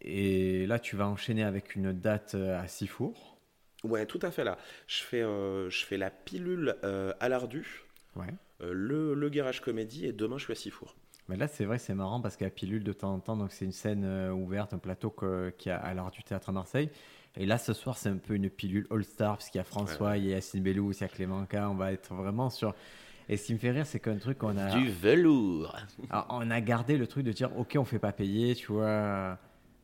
Et là, tu vas enchaîner avec une date euh, à Sifour. Ouais, tout à fait là. Je fais, euh, je fais la pilule euh, à l'Ardu, Ouais. euh, le, le garage comédie et demain je suis à Sifour. Mais là, c'est vrai, c'est marrant parce qu'à Pilule, de temps en temps, donc c'est une scène euh, ouverte, un plateau que- qui a à l'art du théâtre à Marseille. Et là, ce soir, c'est un peu une pilule all-star parce qu'il y a François, il y a Yacine Bellous, il y a Clément K. On va être vraiment sur. Et ce qui me fait rire, c'est qu'un truc qu'on a. velours. Alors, on a gardé le truc de dire ok on fait pas payer tu vois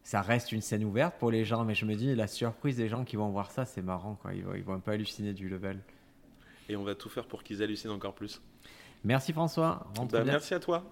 ça reste une scène ouverte pour les gens mais je me dis la surprise des gens qui vont voir ça c'est marrant quoi ils vont, ils vont un peu halluciner du level Et on va tout faire pour qu'ils hallucinent encore plus. merci François Bah, merci à toi.